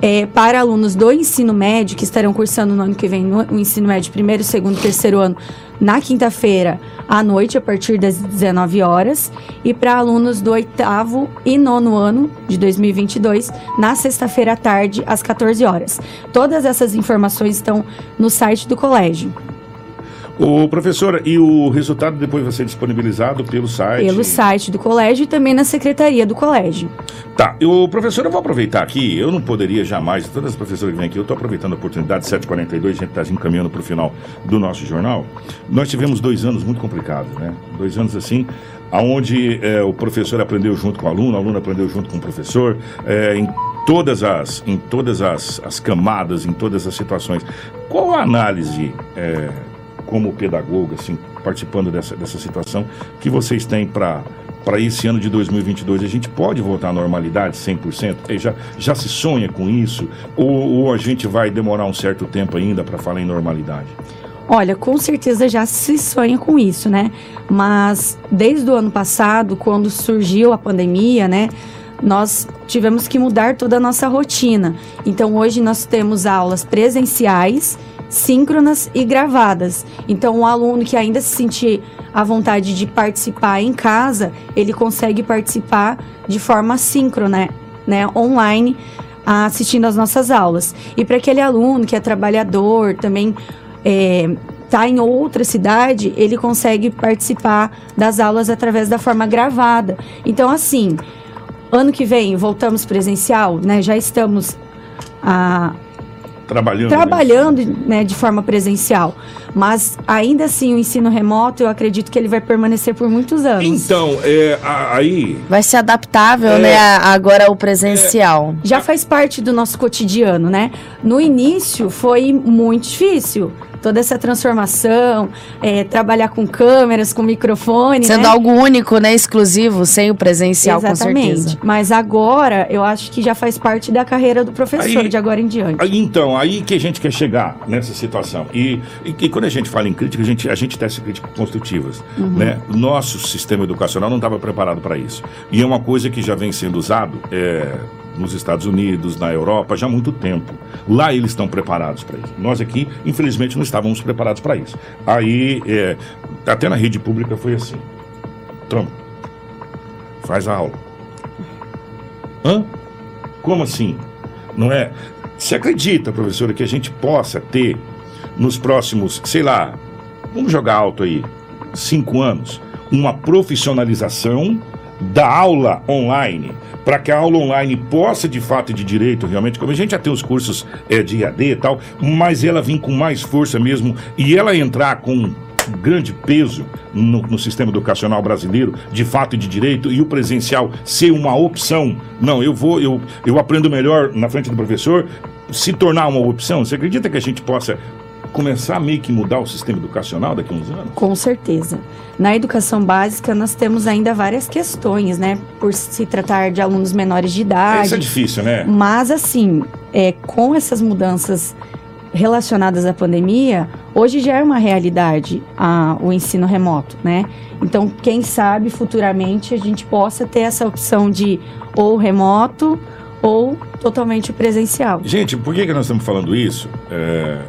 Speaker 12: É, para alunos do ensino médio que estarão cursando no ano que vem no, o ensino médio primeiro, segundo, terceiro ano, na quinta-feira à noite, a partir das 19 horas. E para alunos do oitavo e nono ano de 2022, na sexta-feira à tarde, às 14 horas. Todas essas informações estão no site do colégio.
Speaker 2: Ô, professora, e o resultado depois vai ser disponibilizado pelo site?
Speaker 12: Pelo site do colégio e também na secretaria do colégio.
Speaker 2: Tá, eu, professor, eu vou aproveitar aqui, eu não poderia jamais, todas as professoras que vêm aqui, eu estou aproveitando a oportunidade, 7h42, a gente está encaminhando para o final do nosso jornal. Nós tivemos dois anos muito complicados, né? Dois anos assim, onde o professor aprendeu junto com o aluno, o aluno aprendeu junto com o professor, é, em todas as, em todas as, as camadas, em todas as situações. Qual a análise, é, como pedagoga, assim, participando dessa, dessa situação, que vocês têm para para esse ano de 2022, a gente pode voltar à normalidade 100%? E já, já se sonha com isso? Ou, ou a gente vai demorar um certo tempo ainda para falar em normalidade?
Speaker 12: Olha, com certeza já se sonha com isso, né? Mas desde o ano passado, quando surgiu a pandemia, né? Nós tivemos que mudar toda a nossa rotina. Então hoje nós temos aulas presenciais, síncronas e gravadas. Então o aluno que ainda se sentir à vontade de participar em casa, ele consegue participar de forma síncrona, né, online, assistindo às nossas aulas. E para aquele aluno que é trabalhador, também é, está em outra cidade, ele consegue participar das aulas através da forma gravada. Então, assim, ano que vem voltamos presencial, né? Já estamos a
Speaker 2: trabalhando,
Speaker 12: trabalhando né, de forma presencial. Mas ainda assim, o ensino remoto, eu acredito que ele vai permanecer por muitos anos.
Speaker 2: Então, é, aí.
Speaker 3: Vai ser adaptável, é, né? Agora ao presencial.
Speaker 12: É, Já faz parte do nosso cotidiano, né? No início foi muito difícil toda essa transformação, é, trabalhar com câmeras, com microfone.
Speaker 3: Sendo
Speaker 12: né?
Speaker 3: algo único, né? Exclusivo, sem o presencial,
Speaker 12: Exatamente.
Speaker 3: com certeza.
Speaker 12: Mas agora, eu acho que já faz parte da carreira do professor,
Speaker 2: Aí-
Speaker 12: de agora em diante.
Speaker 2: Aí, então, aí que a gente quer chegar nessa situação. E, e, e quando a gente fala em crítica, a gente, a gente testa críticas construtivas.
Speaker 12: Uhum.
Speaker 2: Né? Nosso sistema educacional não estava preparado para isso. E é uma coisa que já vem sendo usado é, nos Estados Unidos, na Europa, já há muito tempo. Lá eles estão preparados para isso. Nós aqui, infelizmente, não estávamos preparados para isso. Aí, é, até na rede pública foi assim. Toma, faz a aula. Hã? Como assim? Não é? Você acredita, professora, que a gente possa ter nos próximos, sei lá, vamos jogar alto aí, cinco anos, uma profissionalização da aula online, para que a aula online possa, de fato de direito, realmente, como a gente já tem os cursos é, de IAD e tal, mas ela vir com mais força mesmo e ela entrar com grande peso no, no sistema educacional brasileiro, de fato e de direito, e o presencial ser uma opção. Não, eu vou, eu, eu aprendo melhor na frente do professor, se tornar uma opção. Você acredita que a gente possa começar a meio que mudar o sistema educacional daqui a uns anos?
Speaker 12: Com certeza. Na educação básica, nós temos ainda várias questões, né? Por se tratar de alunos menores de idade.
Speaker 2: Isso é difícil, né?
Speaker 12: Mas, assim, é, com essas mudanças relacionadas à pandemia, hoje já é uma realidade a, o ensino remoto, né? Então, quem sabe futuramente a gente possa ter essa opção de ou remoto ou totalmente presencial.
Speaker 2: Gente, por que, que nós estamos falando isso? É,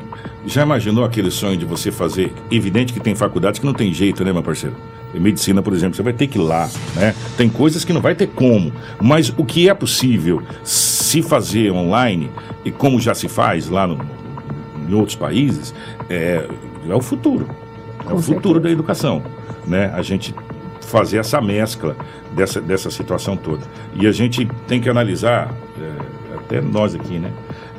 Speaker 2: já imaginou aquele sonho de você fazer? Evidente que tem faculdades que não tem jeito, né, meu parceiro? Em medicina, por exemplo, você vai ter que ir lá, né? Tem coisas que não vai ter como. Mas o que é possível se fazer online, e como já se faz lá no- em outros países, é, é o futuro. É o futuro da educação, né? A gente fazer essa mescla dessa, dessa situação toda. E a gente tem que analisar, é, até nós aqui, né?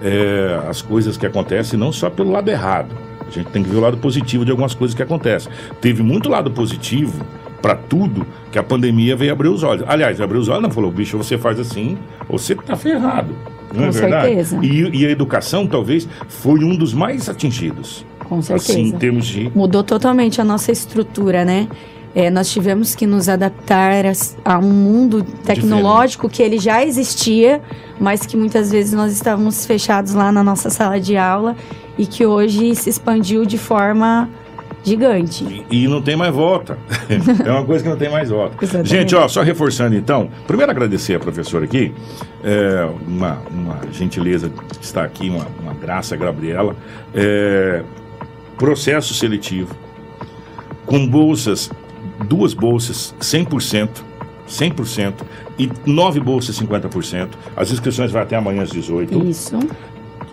Speaker 2: É, as coisas que acontecem não só pelo lado errado. A gente tem que ver o lado positivo de algumas coisas que acontecem. Teve muito lado positivo para tudo que a pandemia veio abrir os olhos. Aliás, abriu os olhos, não falou, bicho, você faz assim, você tá ferrado. Não é
Speaker 12: Com
Speaker 2: verdade?
Speaker 12: certeza.
Speaker 2: E, e a educação, talvez, foi um dos mais atingidos.
Speaker 12: Com certeza.
Speaker 2: Assim, em termos de.
Speaker 12: Mudou totalmente a nossa estrutura, né? É, nós tivemos que nos adaptar a, a um mundo tecnológico que ele já existia, mas que muitas vezes nós estávamos fechados lá na nossa sala de aula e que hoje se expandiu de forma gigante.
Speaker 2: E não tem mais volta. <laughs> é uma coisa que não tem mais volta. Gente, ó, só reforçando então, primeiro agradecer a professora aqui, é, uma, uma gentileza de estar aqui, uma, uma graça, Gabriela. É, processo seletivo, com bolsas, duas bolsas 100%, 100%, e nove bolsas 50%. As inscrições vão até amanhã às 18
Speaker 12: Isso.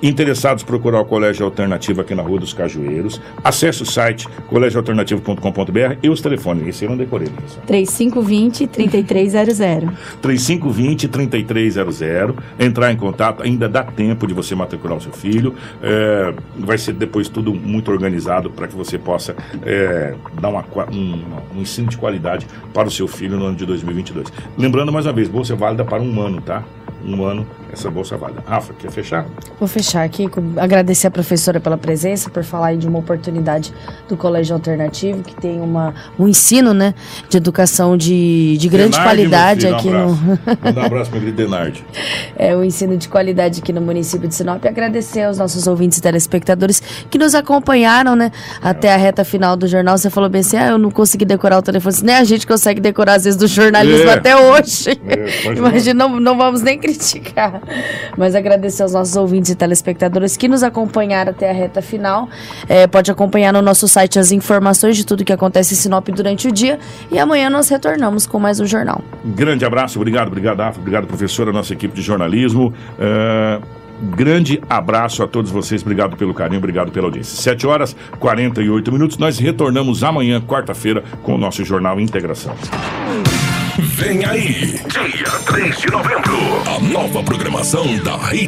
Speaker 2: Interessados procurar o Colégio Alternativo aqui na Rua dos Cajueiros. Acesse o site colégioalternativo.com.br e os telefones. Esse eu não decorei. Isso.
Speaker 12: 3520-3300.
Speaker 2: 3520-3300. Entrar em contato, ainda dá tempo de você matricular o seu filho. É, vai ser depois tudo muito organizado para que você possa é, dar uma, um, um ensino de qualidade para o seu filho no ano de 2022. Lembrando mais uma vez, bolsa é válida para um ano, tá? Um ano, essa bolsa é válida. Rafa, quer fechar?
Speaker 3: Vou fechar aqui, agradecer a professora pela presença, por falar aí de uma oportunidade do Colégio Alternativo, que tem uma, um ensino, né, de educação de, de grande
Speaker 2: Denardi,
Speaker 3: qualidade aqui
Speaker 2: um
Speaker 3: no... <laughs>
Speaker 2: Mandar um abraço para Denardi.
Speaker 3: é, o ensino de qualidade aqui no município de Sinop. E agradecer aos nossos ouvintes e telespectadores que nos acompanharam, né? Até a reta final do jornal. Você falou bem assim: ah, eu não consegui decorar o telefone. Nem a gente consegue decorar, às vezes, do jornalismo
Speaker 2: É.
Speaker 3: até hoje.
Speaker 2: pode <laughs>
Speaker 3: Imagina, não, não vamos nem <laughs> criticar. <laughs> Mas agradecer aos nossos ouvintes e telespectadores que nos acompanharam até a reta final. É, pode acompanhar no nosso site as informações de tudo que acontece em Sinop durante o dia. E amanhã nós retornamos com mais um jornal.
Speaker 2: Grande abraço, obrigado, obrigado, Rafa, obrigado, professora, nossa equipe de jornalismo. É, grande abraço a todos vocês, obrigado pelo carinho, obrigado pela audiência. 7 horas 48 minutos, nós retornamos amanhã, quarta-feira, com o nosso Jornal Integração.
Speaker 11: Vem aí, dia 3 de novembro, a nova programação da Hit